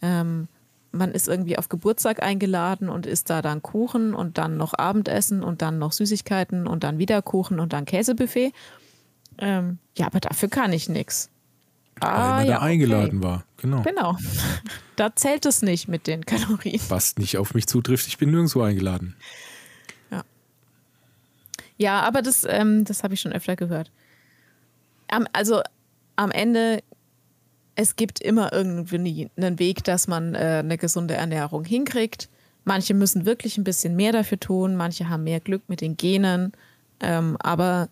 ähm, man ist irgendwie auf Geburtstag eingeladen und isst da dann Kuchen und dann noch Abendessen und dann noch Süßigkeiten und dann wieder Kuchen und dann Käsebuffet. Ähm, ja, aber dafür kann ich nichts. Ah, Weil man ja, da eingeladen okay. war. Genau. Genau. Da zählt es nicht mit den Kalorien. Was nicht auf mich zutrifft, ich bin nirgendwo eingeladen. Ja. Ja, aber das, ähm, das habe ich schon öfter gehört. Also am Ende, es gibt immer irgendwie einen Weg, dass man äh, eine gesunde Ernährung hinkriegt. Manche müssen wirklich ein bisschen mehr dafür tun, manche haben mehr Glück mit den Genen. Ähm, aber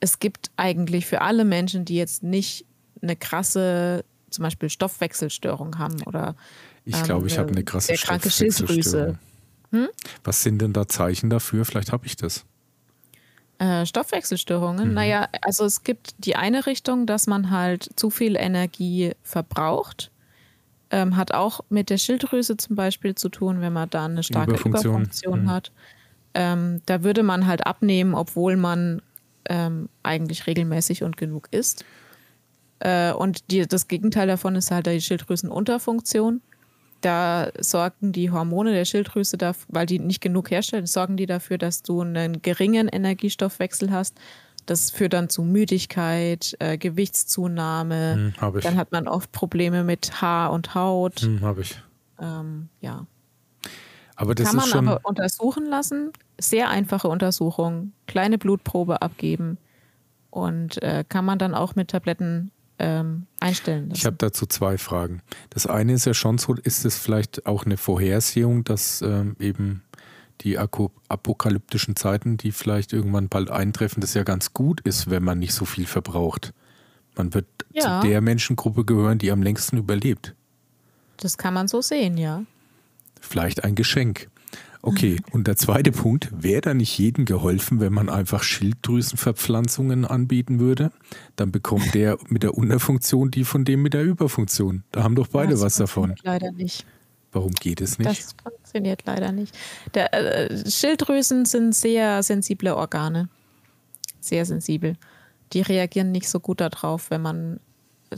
es gibt eigentlich für alle Menschen, die jetzt nicht eine krasse, zum Beispiel Stoffwechselstörung haben oder ich glaube, ich ähm, habe eine krasse Stoffwechselstörung. Hm? Was sind denn da Zeichen dafür? Vielleicht habe ich das. Äh, Stoffwechselstörungen? Mhm. Naja, also es gibt die eine Richtung, dass man halt zu viel Energie verbraucht. Ähm, hat auch mit der Schilddrüse zum Beispiel zu tun, wenn man da eine starke Überfunktion, Überfunktion mhm. hat. Ähm, da würde man halt abnehmen, obwohl man ähm, eigentlich regelmäßig und genug isst. Äh, und die, das Gegenteil davon ist halt die Schilddrüsenunterfunktion. Da sorgen die Hormone der Schilddrüse, dafür, weil die nicht genug herstellen, sorgen die dafür, dass du einen geringen Energiestoffwechsel hast. Das führt dann zu Müdigkeit, äh, Gewichtszunahme. Hm, dann hat man oft Probleme mit Haar und Haut. Hm, Habe ich. Ähm, ja. Aber das Kann man schon aber untersuchen lassen. Sehr einfache Untersuchung. Kleine Blutprobe abgeben. Und äh, kann man dann auch mit Tabletten ähm, einstellen lassen. Ich habe dazu zwei Fragen. Das eine ist ja schon so, ist es vielleicht auch eine Vorhersehung, dass ähm, eben die apokalyptischen Zeiten, die vielleicht irgendwann bald eintreffen, das ja ganz gut ist, wenn man nicht so viel verbraucht. Man wird ja. zu der Menschengruppe gehören, die am längsten überlebt. Das kann man so sehen, ja. Vielleicht ein Geschenk. Okay, und der zweite Punkt, wäre da nicht jedem geholfen, wenn man einfach Schilddrüsenverpflanzungen anbieten würde? Dann bekommt der mit der Unterfunktion die von dem mit der Überfunktion. Da haben doch beide das was davon. Leider nicht. Warum geht es nicht? Das funktioniert leider nicht. Der, äh, Schilddrüsen sind sehr sensible Organe. Sehr sensibel. Die reagieren nicht so gut darauf, wenn man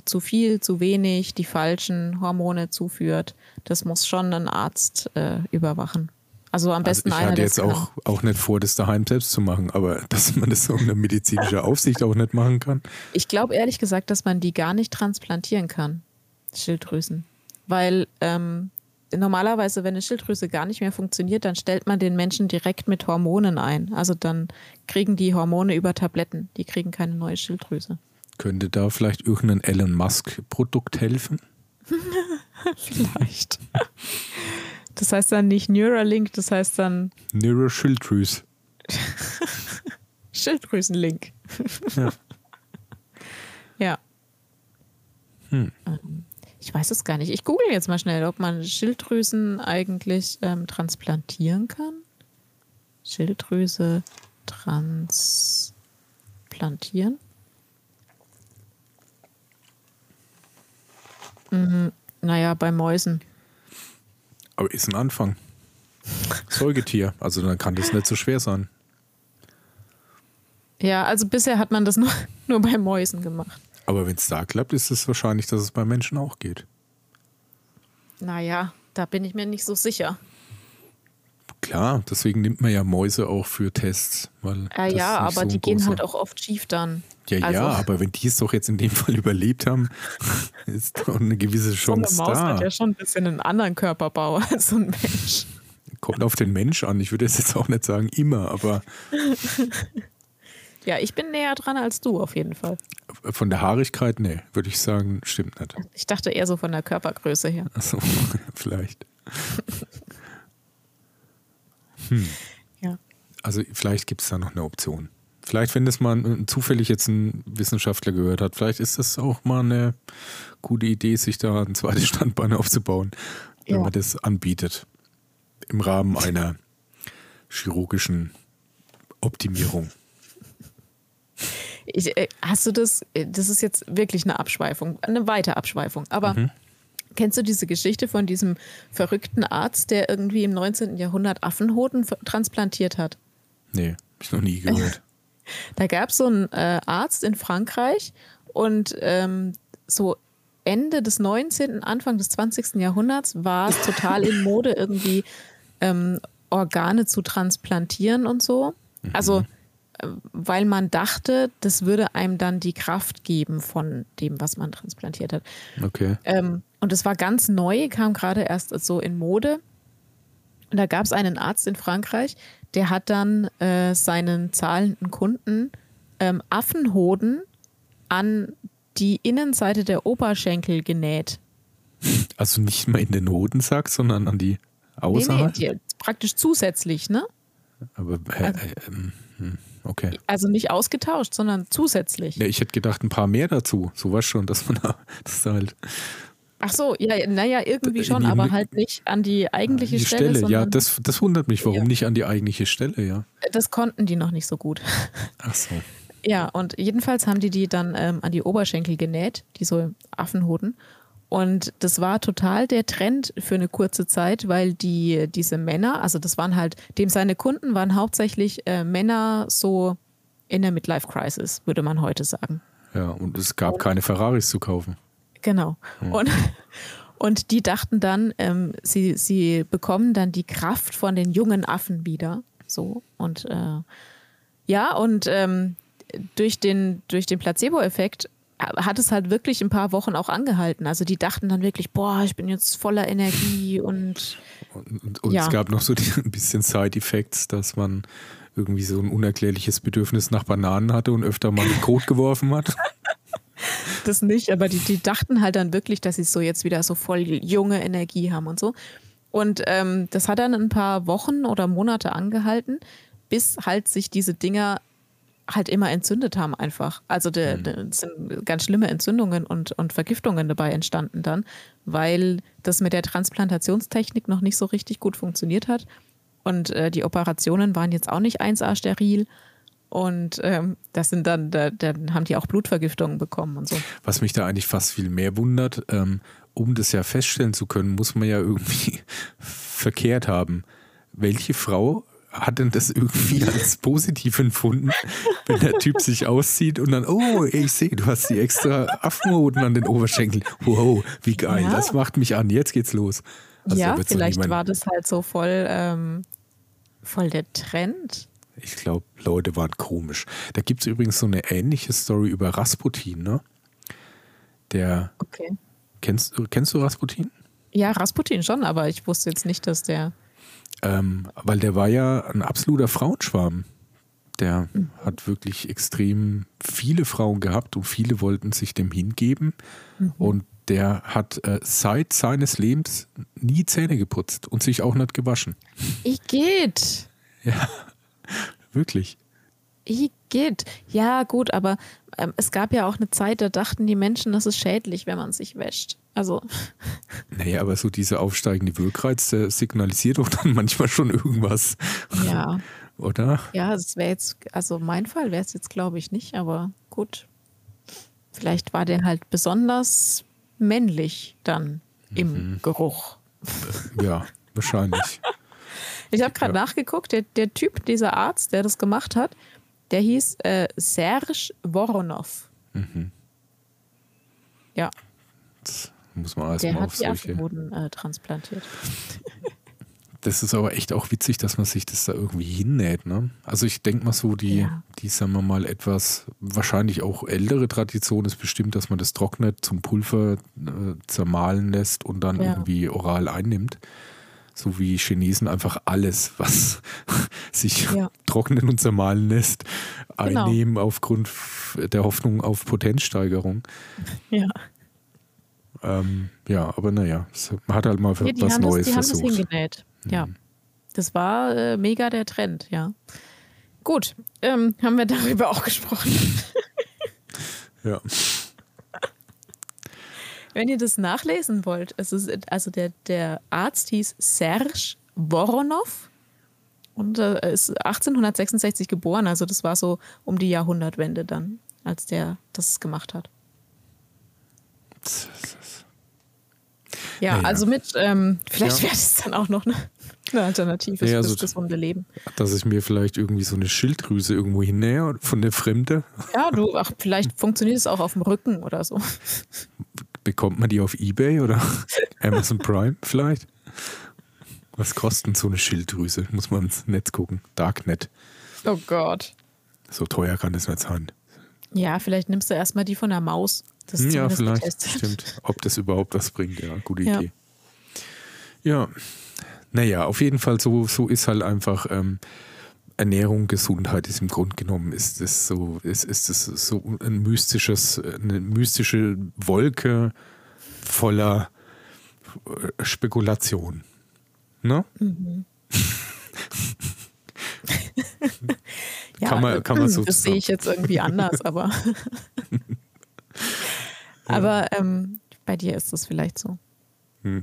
zu viel, zu wenig, die falschen Hormone zuführt. Das muss schon ein Arzt äh, überwachen. Also am besten also ich hatte jetzt auch, auch nicht vor, das daheim selbst zu machen, aber dass man das ohne medizinische Aufsicht auch nicht machen kann. Ich glaube ehrlich gesagt, dass man die gar nicht transplantieren kann, Schilddrüsen. Weil ähm, normalerweise, wenn eine Schilddrüse gar nicht mehr funktioniert, dann stellt man den Menschen direkt mit Hormonen ein. Also dann kriegen die Hormone über Tabletten. Die kriegen keine neue Schilddrüse. Könnte da vielleicht irgendein Elon Musk-Produkt helfen? vielleicht. Das heißt dann nicht Neuralink, das heißt dann. Neuroschilddrüs. Schilddrüsenlink. ja. ja. Hm. Ähm, ich weiß es gar nicht. Ich google jetzt mal schnell, ob man Schilddrüsen eigentlich ähm, transplantieren kann. Schilddrüse transplantieren. Mhm. Naja, bei Mäusen. Aber ist ein Anfang. Säugetier, also dann kann das nicht so schwer sein. Ja, also bisher hat man das nur, nur bei Mäusen gemacht. Aber wenn es da klappt, ist es wahrscheinlich, dass es bei Menschen auch geht. Naja, da bin ich mir nicht so sicher. Klar, deswegen nimmt man ja Mäuse auch für Tests. Weil ja, ja aber so die gehen halt auch oft schief dann. Ja, also, ja, aber wenn die es doch jetzt in dem Fall überlebt haben, ist doch eine gewisse Chance so eine Maus da. hat ja schon ein bisschen einen anderen Körperbau als so ein Mensch. Kommt auf den Mensch an. Ich würde es jetzt auch nicht sagen immer, aber. ja, ich bin näher dran als du auf jeden Fall. Von der Haarigkeit, nee, würde ich sagen, stimmt nicht. Ich dachte eher so von der Körpergröße her. Achso, vielleicht. Hm. Ja. Also vielleicht gibt es da noch eine Option. Vielleicht, wenn das mal zufällig jetzt ein Wissenschaftler gehört hat, vielleicht ist das auch mal eine gute Idee, sich da ein zweites Standbein aufzubauen, wenn ja. man das anbietet. Im Rahmen einer chirurgischen Optimierung. Ich, äh, hast du das? Äh, das ist jetzt wirklich eine Abschweifung, eine weite Abschweifung. Aber mhm. Kennst du diese Geschichte von diesem verrückten Arzt, der irgendwie im 19. Jahrhundert Affenhoden transplantiert hat? Nee, hab ich noch nie gehört. Da gab es so einen äh, Arzt in Frankreich und ähm, so Ende des 19., Anfang des 20. Jahrhunderts war es total in Mode, irgendwie ähm, Organe zu transplantieren und so. Mhm. Also, äh, weil man dachte, das würde einem dann die Kraft geben von dem, was man transplantiert hat. Okay. Ähm, und es war ganz neu, kam gerade erst so in Mode. Und da gab es einen Arzt in Frankreich, der hat dann äh, seinen zahlenden Kunden ähm, Affenhoden an die Innenseite der Oberschenkel genäht. Also nicht mal in den Hodensack, sondern an die außerhalb? Nee, nee, praktisch zusätzlich, ne? Aber äh, also, äh, äh, okay. Also nicht ausgetauscht, sondern zusätzlich. Ja, ich hätte gedacht, ein paar mehr dazu. So war schon, dass man da, das halt Ach so, ja, naja, irgendwie schon, aber halt nicht an die eigentliche die Stelle. Stelle ja, das, das wundert mich, warum ja. nicht an die eigentliche Stelle, ja. Das konnten die noch nicht so gut. Ach so. Ja, und jedenfalls haben die die dann ähm, an die Oberschenkel genäht, die so Affenhoden. Und das war total der Trend für eine kurze Zeit, weil die, diese Männer, also das waren halt, dem seine Kunden waren hauptsächlich äh, Männer so in der Midlife-Crisis, würde man heute sagen. Ja, und es gab keine Ferraris zu kaufen. Genau. Hm. Und, und die dachten dann, ähm, sie, sie bekommen dann die Kraft von den jungen Affen wieder. So. Und äh, ja, und ähm, durch den, durch den Placebo-Effekt hat es halt wirklich ein paar Wochen auch angehalten. Also die dachten dann wirklich, boah, ich bin jetzt voller Energie und. Und, und ja. es gab noch so die, ein bisschen Side-Effects, dass man irgendwie so ein unerklärliches Bedürfnis nach Bananen hatte und öfter mal mit Kot geworfen hat. das nicht, aber die, die dachten halt dann wirklich, dass sie so jetzt wieder so voll junge Energie haben und so. Und ähm, das hat dann ein paar Wochen oder Monate angehalten, bis halt sich diese Dinger halt immer entzündet haben einfach. Also de, Mhm. de, sind ganz schlimme Entzündungen und, und Vergiftungen dabei entstanden dann, weil das mit der Transplantationstechnik noch nicht so richtig gut funktioniert hat. Und äh, die Operationen waren jetzt auch nicht 1A steril. Und ähm, das sind dann, da, dann haben die auch Blutvergiftungen bekommen und so. Was mich da eigentlich fast viel mehr wundert, ähm, um das ja feststellen zu können, muss man ja irgendwie verkehrt haben. Welche Frau hat denn das irgendwie als positiv empfunden, wenn der Typ sich auszieht und dann, oh, ich sehe, du hast die extra Affenhoden an den Oberschenkeln. Wow, wie geil, Ja. das macht mich an, jetzt geht's los. Also ja, vielleicht war das halt so voll, ähm, voll der Trend. Ich glaube, Leute waren komisch. Da gibt es übrigens so eine ähnliche Story über Rasputin, ne? Der, Okay. kennst, kennst du Rasputin? Ja, Rasputin schon, aber ich wusste jetzt nicht, dass der. Ähm, weil der war ja ein absoluter Frauenschwarm. Der hat wirklich extrem viele Frauen gehabt und viele wollten sich dem hingeben. Und der hat äh, seit seines Lebens nie Zähne geputzt und sich auch nicht gewaschen. Ich geht. Wirklich. Ich geht. Ja, gut, aber ähm, es gab ja auch eine Zeit, da dachten die Menschen, das ist schädlich, wenn man sich wäscht. Also, Naja, aber so dieser aufsteigende Wirkreiz, der signalisiert doch dann manchmal schon irgendwas, ja. oder? Ja, es wäre jetzt, also mein Fall wäre es jetzt, glaube ich, nicht, aber gut. Vielleicht war der halt besonders männlich dann im Geruch. Ja, wahrscheinlich. Ich habe gerade Ja. nachgeguckt, der, der Typ, dieser Arzt, der das gemacht hat, der hieß äh, Serge Voronov. Ja, Das muss man der erstmal hat auf die solche. Affenhoden äh, transplantiert. Das ist aber echt auch witzig, dass man sich das da irgendwie hinnäht. Ne? Also ich denke mal so, die, Ja. die, sagen wir mal, etwas, wahrscheinlich auch ältere Tradition ist bestimmt, dass man das trocknet, zum Pulver äh, zermahlen lässt und dann Ja. irgendwie oral einnimmt. So wie Chinesen einfach alles, was sich Ja. trocknen und zermahlen lässt, Genau. einnehmen aufgrund der Hoffnung auf Potenzsteigerung. Ja. Ähm, ja, aber naja, es- man hat halt mal die was Neues das, die haben das versucht. hingenäht. Ja. Das war äh, mega der Trend, ja. Gut, ähm, haben wir darüber auch gesprochen. Ja. Wenn ihr das nachlesen wollt, es ist, also der, der Arzt hieß Serge Voronov und äh, ist 1866 geboren, also das war so um die Jahrhundertwende dann, als der das gemacht hat. Ja, Naja. also mit, ähm, vielleicht Ja. wäre das dann auch noch eine, eine Alternative Ja, fürs also- gesunde Leben. dass ich mir vielleicht irgendwie so eine Schilddrüse irgendwo hinnähe von der Fremde. Ja, du, ach, vielleicht funktioniert es auch auf dem Rücken oder so. Bekommt man die auf Ebay oder Amazon Prime vielleicht? Was kostet so eine Schilddrüse? Muss man ins Netz gucken. Darknet. Oh Gott. So teuer kann das nicht sein. Ja, vielleicht nimmst du erstmal die von der Maus. Das ist ja, vielleicht. getestet. Stimmt. Ob das überhaupt was bringt, ja, gute Ja. Idee. Ja. Naja, auf jeden Fall, so, so ist halt einfach ähm, Ernährung, Gesundheit ist im Grunde genommen, ist es so, ist, ist es so ein mystisches, eine mystische Wolke voller äh, Spekulation. Ne? Ja, Kann man- kann man so Das sehe ich jetzt irgendwie anders, aber. aber ähm, bei dir ist das vielleicht so. Ein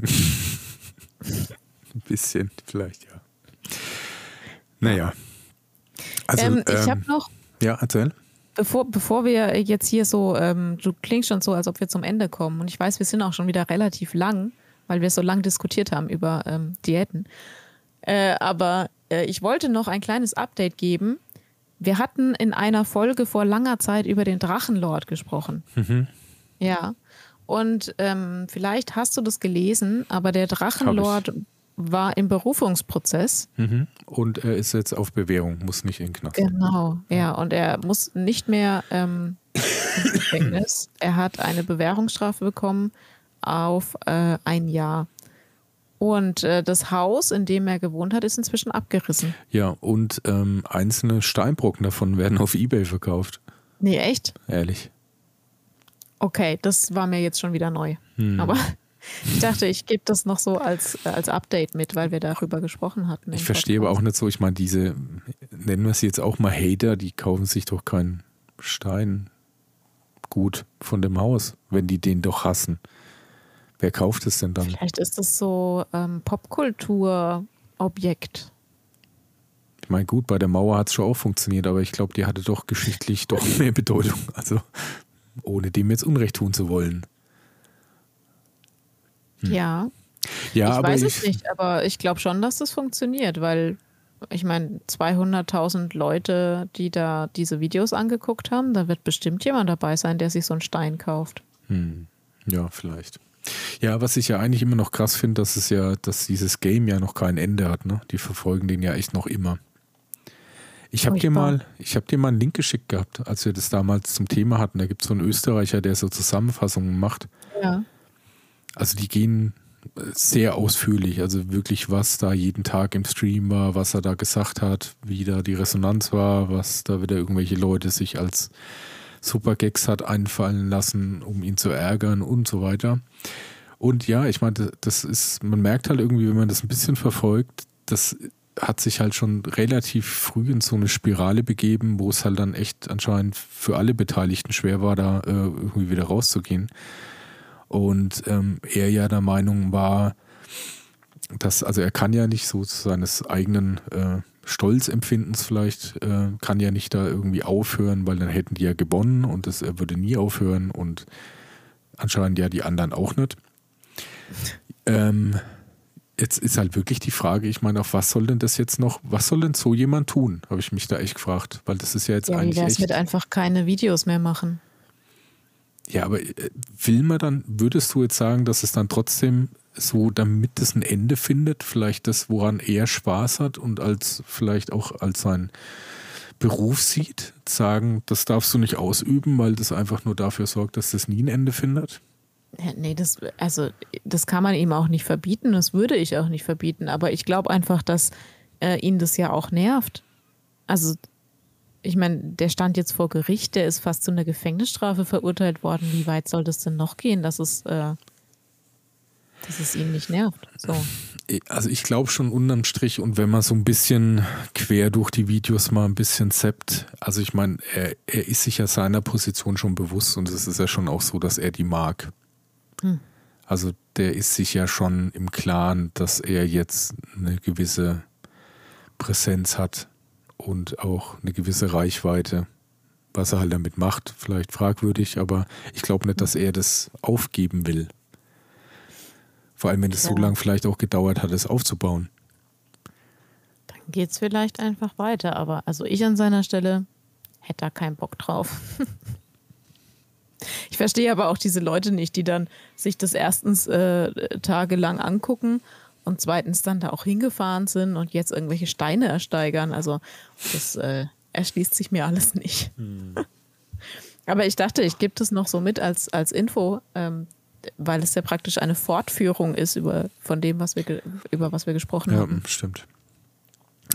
bisschen, vielleicht, ja. Naja. Also, ähm, ich ähm, habe noch, ja, erzähl. bevor, bevor wir jetzt hier so, ähm, du klingst schon so, als ob wir zum Ende kommen. Und ich weiß, wir sind auch schon wieder relativ lang, weil wir so lang diskutiert haben über ähm, Diäten. Äh, aber äh, ich wollte noch ein kleines Update geben. Wir hatten in einer Folge vor langer Zeit über den Drachenlord gesprochen. Ja. Und ähm, vielleicht hast du das gelesen, aber der Drachenlord war im Berufungsprozess. Mhm. Und er ist jetzt auf Bewährung, muss nicht in den Knast. Genau, ja. Und er muss nicht mehr ähm, ins Gefängnis. Er hat eine Bewährungsstrafe bekommen auf äh, ein Jahr. Und äh, das Haus, in dem er gewohnt hat, ist inzwischen abgerissen. Ja, und ähm, einzelne Steinbrocken davon werden auf Ebay verkauft. Nee, echt? Ehrlich. Okay, das war mir jetzt schon wieder neu. Hm. Aber Ich dachte, ich gebe das noch so als, als Update mit, weil wir darüber gesprochen hatten. Ich verstehe aber auch nicht so, ich meine, diese, nennen wir sie jetzt auch mal Hater, die kaufen sich doch keinen Stein gut von dem Haus, wenn die den doch hassen. Wer kauft es denn dann? Vielleicht ist das so ähm, Popkultur-Objekt. Ich meine, gut, bei der Mauer hat es schon auch funktioniert, aber ich glaube, die hatte doch geschichtlich doch mehr Bedeutung. Also, ohne dem jetzt Unrecht tun zu wollen. Hm. Ja. Ja, ich weiß ich, es nicht, aber ich glaube schon, dass das funktioniert, weil ich meine, 200.000 Leute, die da diese Videos angeguckt haben, da wird bestimmt jemand dabei sein, der sich so einen Stein kauft. Hm. Ja, vielleicht. Ja, was ich ja eigentlich immer noch krass finde, dass es ja, dass dieses Game ja noch kein Ende hat, ne? Die verfolgen den ja echt noch immer. Ich habe dir mal, ich habe dir mal einen Link geschickt gehabt, als wir das damals zum Thema hatten. Da gibt es so einen Österreicher, der so Zusammenfassungen macht. Ja. Also die gehen sehr ausführlich, also wirklich, was da jeden Tag im Stream war, was er da gesagt hat, wie da die Resonanz war, was da wieder irgendwelche Leute sich als Supergags hat einfallen lassen, um ihn zu ärgern und so weiter. Und ja, ich meine, das ist, man merkt halt irgendwie, wenn man das ein bisschen verfolgt, das hat sich halt schon relativ früh in so eine Spirale begeben, wo es halt dann echt anscheinend für alle Beteiligten schwer war, da äh, irgendwie wieder rauszugehen. Und ähm, er ja der Meinung war, dass, also er kann ja nicht so seines eigenen äh, Stolzempfindens vielleicht, äh, kann ja nicht da irgendwie aufhören, weil dann hätten die ja gewonnen und das, er würde nie aufhören und anscheinend ja die anderen auch nicht. Ähm, jetzt ist halt wirklich die Frage, ich meine, auf was soll denn das jetzt noch, was soll denn so jemand tun, habe ich mich da echt gefragt, weil das ist ja jetzt ja, eigentlich. Wie echt, mit einfach keine Videos mehr machen. Ja, aber äh, will man dann, würdest du jetzt sagen, dass es dann trotzdem so, damit es ein Ende findet, vielleicht das, woran er Spaß hat und als vielleicht auch als sein Beruf sieht, sagen, das darfst du nicht ausüben, weil das einfach nur dafür sorgt, dass das nie ein Ende findet? Nee, das, also, das kann man ihm auch nicht verbieten, das würde ich auch nicht verbieten, aber ich glaube einfach, dass äh, ihn das ja auch nervt. Also ich meine, der stand jetzt vor Gericht, der ist fast zu einer Gefängnisstrafe verurteilt worden. Wie weit soll das denn noch gehen, dass es, äh, dass es ihn nicht nervt? So. Also ich glaube schon unterm Strich und wenn man so ein bisschen quer durch die Videos mal ein bisschen zappt, also ich meine, er, er ist sich ja seiner Position schon bewusst und es ist ja schon auch so, dass er die mag. Hm. Also der ist sich ja schon im Klaren, dass er jetzt eine gewisse Präsenz hat und auch eine gewisse Reichweite. Was er halt damit macht, vielleicht fragwürdig, aber ich glaube nicht, dass er das aufgeben will. Vor allem, wenn es ja. so lange vielleicht auch gedauert hat, es aufzubauen. Dann geht es vielleicht einfach weiter, aber also ich an seiner Stelle hätte da keinen Bock drauf. ich verstehe aber auch diese Leute nicht, die dann sich das erstens äh, tagelang angucken und zweitens dann da auch hingefahren sind und jetzt irgendwelche Steine ersteigern. Also das äh, erschließt sich mir alles nicht. Hm. Aber ich dachte, ich gebe das noch so mit als, als Info, ähm, weil es ja praktisch eine Fortführung ist über von dem, was wir über was wir gesprochen ja, haben. Ja, stimmt.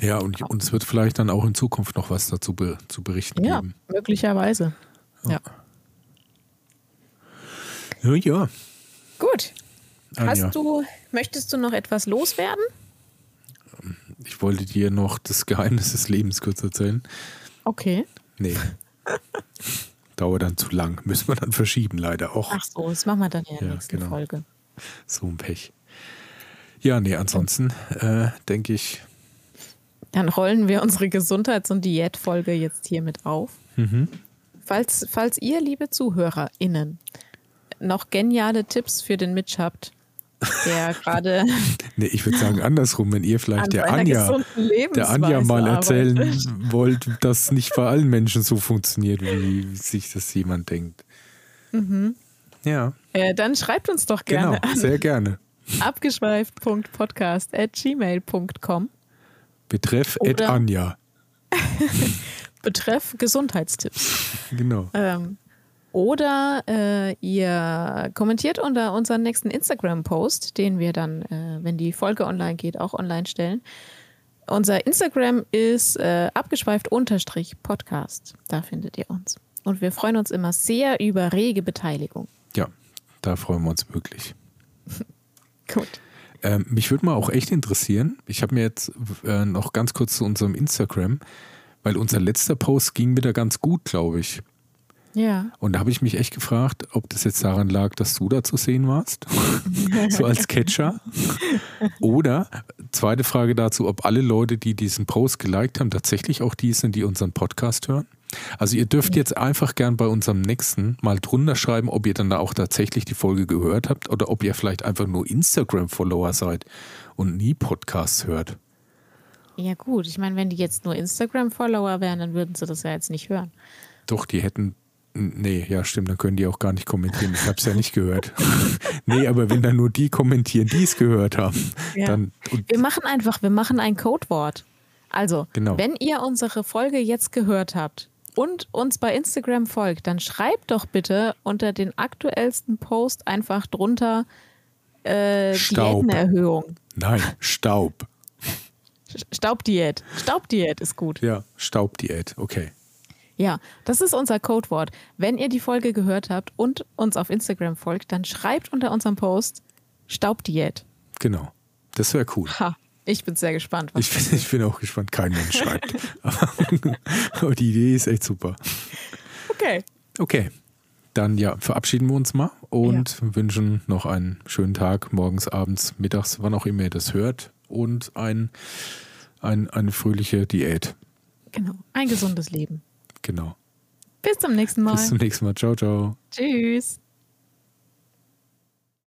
Ja, und uns wird vielleicht dann auch in Zukunft noch was dazu be zu berichten ja, geben. Möglicherweise. Ja. Ja, ja. Gut. Anja. Hast du, möchtest du noch etwas loswerden? Ich wollte dir noch das Geheimnis des Lebens kurz erzählen. Okay. Nee. Dauert dann zu lang. Müssen wir dann verschieben, leider auch. Ach so, das machen wir dann in der ja, nächsten genau. Folge. So ein Pech. Ja, nee, ansonsten äh, denke ich. Dann rollen wir unsere Gesundheits- und Diätfolge jetzt hiermit auf. Mhm. Falls, falls ihr, liebe ZuhörerInnen, noch geniale Tipps für den Mitch habt, der gerade. nee, ich würde sagen andersrum, wenn ihr vielleicht der Anja, der Anja mal erzählen arbeitet. wollt, dass nicht bei allen Menschen so funktioniert, wie sich das jemand denkt. Mhm. Ja. Äh, dann schreibt uns doch gerne. Genau, sehr gerne. Abgeschweift.podcast at gmail.com. Betreff at Anja. Betreff Gesundheitstipps. Genau. Ähm, oder äh, ihr kommentiert unter unseren nächsten Instagram-Post, den wir dann, äh, wenn die Folge online geht, auch online stellen. Unser Instagram ist äh, abgeschweift-podcast. Da findet ihr uns. Und wir freuen uns immer sehr über rege Beteiligung. Ja, da freuen wir uns wirklich. Gut. Ähm, mich würde mal auch echt interessieren, ich habe mir jetzt äh, noch ganz kurz zu unserem Instagram, weil unser letzter Post ging wieder ganz gut, glaube ich. Ja. Und da habe ich mich echt gefragt, ob das jetzt daran lag, dass du da zu sehen warst, so als Catcher. Oder, zweite Frage dazu, ob alle Leute, die diesen Post geliked haben, tatsächlich auch die sind, die unseren Podcast hören. Also ihr dürft jetzt einfach gern bei unserem nächsten mal drunter schreiben, ob ihr dann da auch tatsächlich die Folge gehört habt oder ob ihr vielleicht einfach nur Instagram-Follower seid und nie Podcasts hört. Ja gut, ich meine, wenn die jetzt nur Instagram-Follower wären, dann würden sie das ja jetzt nicht hören. Doch, die hätten Nee, ja, stimmt, dann können die auch gar nicht kommentieren. Ich habe es ja nicht gehört. nee, aber wenn dann nur die kommentieren, die es gehört haben, ja. dann. wir machen einfach, wir machen ein Codewort. Also, genau. wenn ihr unsere Folge jetzt gehört habt und uns bei Instagram folgt, dann schreibt doch bitte unter den aktuellsten Post einfach drunter äh, Diätenerhöhung. Nein, Staub. Staubdiät. Staubdiät ist gut. Ja, Staubdiät, okay. Ja, das ist unser Codewort. Wenn ihr die Folge gehört habt und uns auf Instagram folgt, dann schreibt unter unserem Post Staubdiät. Genau. Das wäre cool. Ha, ich bin sehr gespannt. Ich bin, ich bin, auch gespannt. Kein Mensch schreibt. Aber die Idee ist echt super. Okay. Okay. Dann ja, verabschieden wir uns mal und ja. wünschen noch einen schönen Tag, morgens, abends, mittags, wann auch immer ihr das hört. Und ein, ein, eine fröhliche Diät. Genau. Ein gesundes Leben. Genau. Bis zum nächsten Mal. Bis zum nächsten Mal. Ciao, ciao. Tschüss.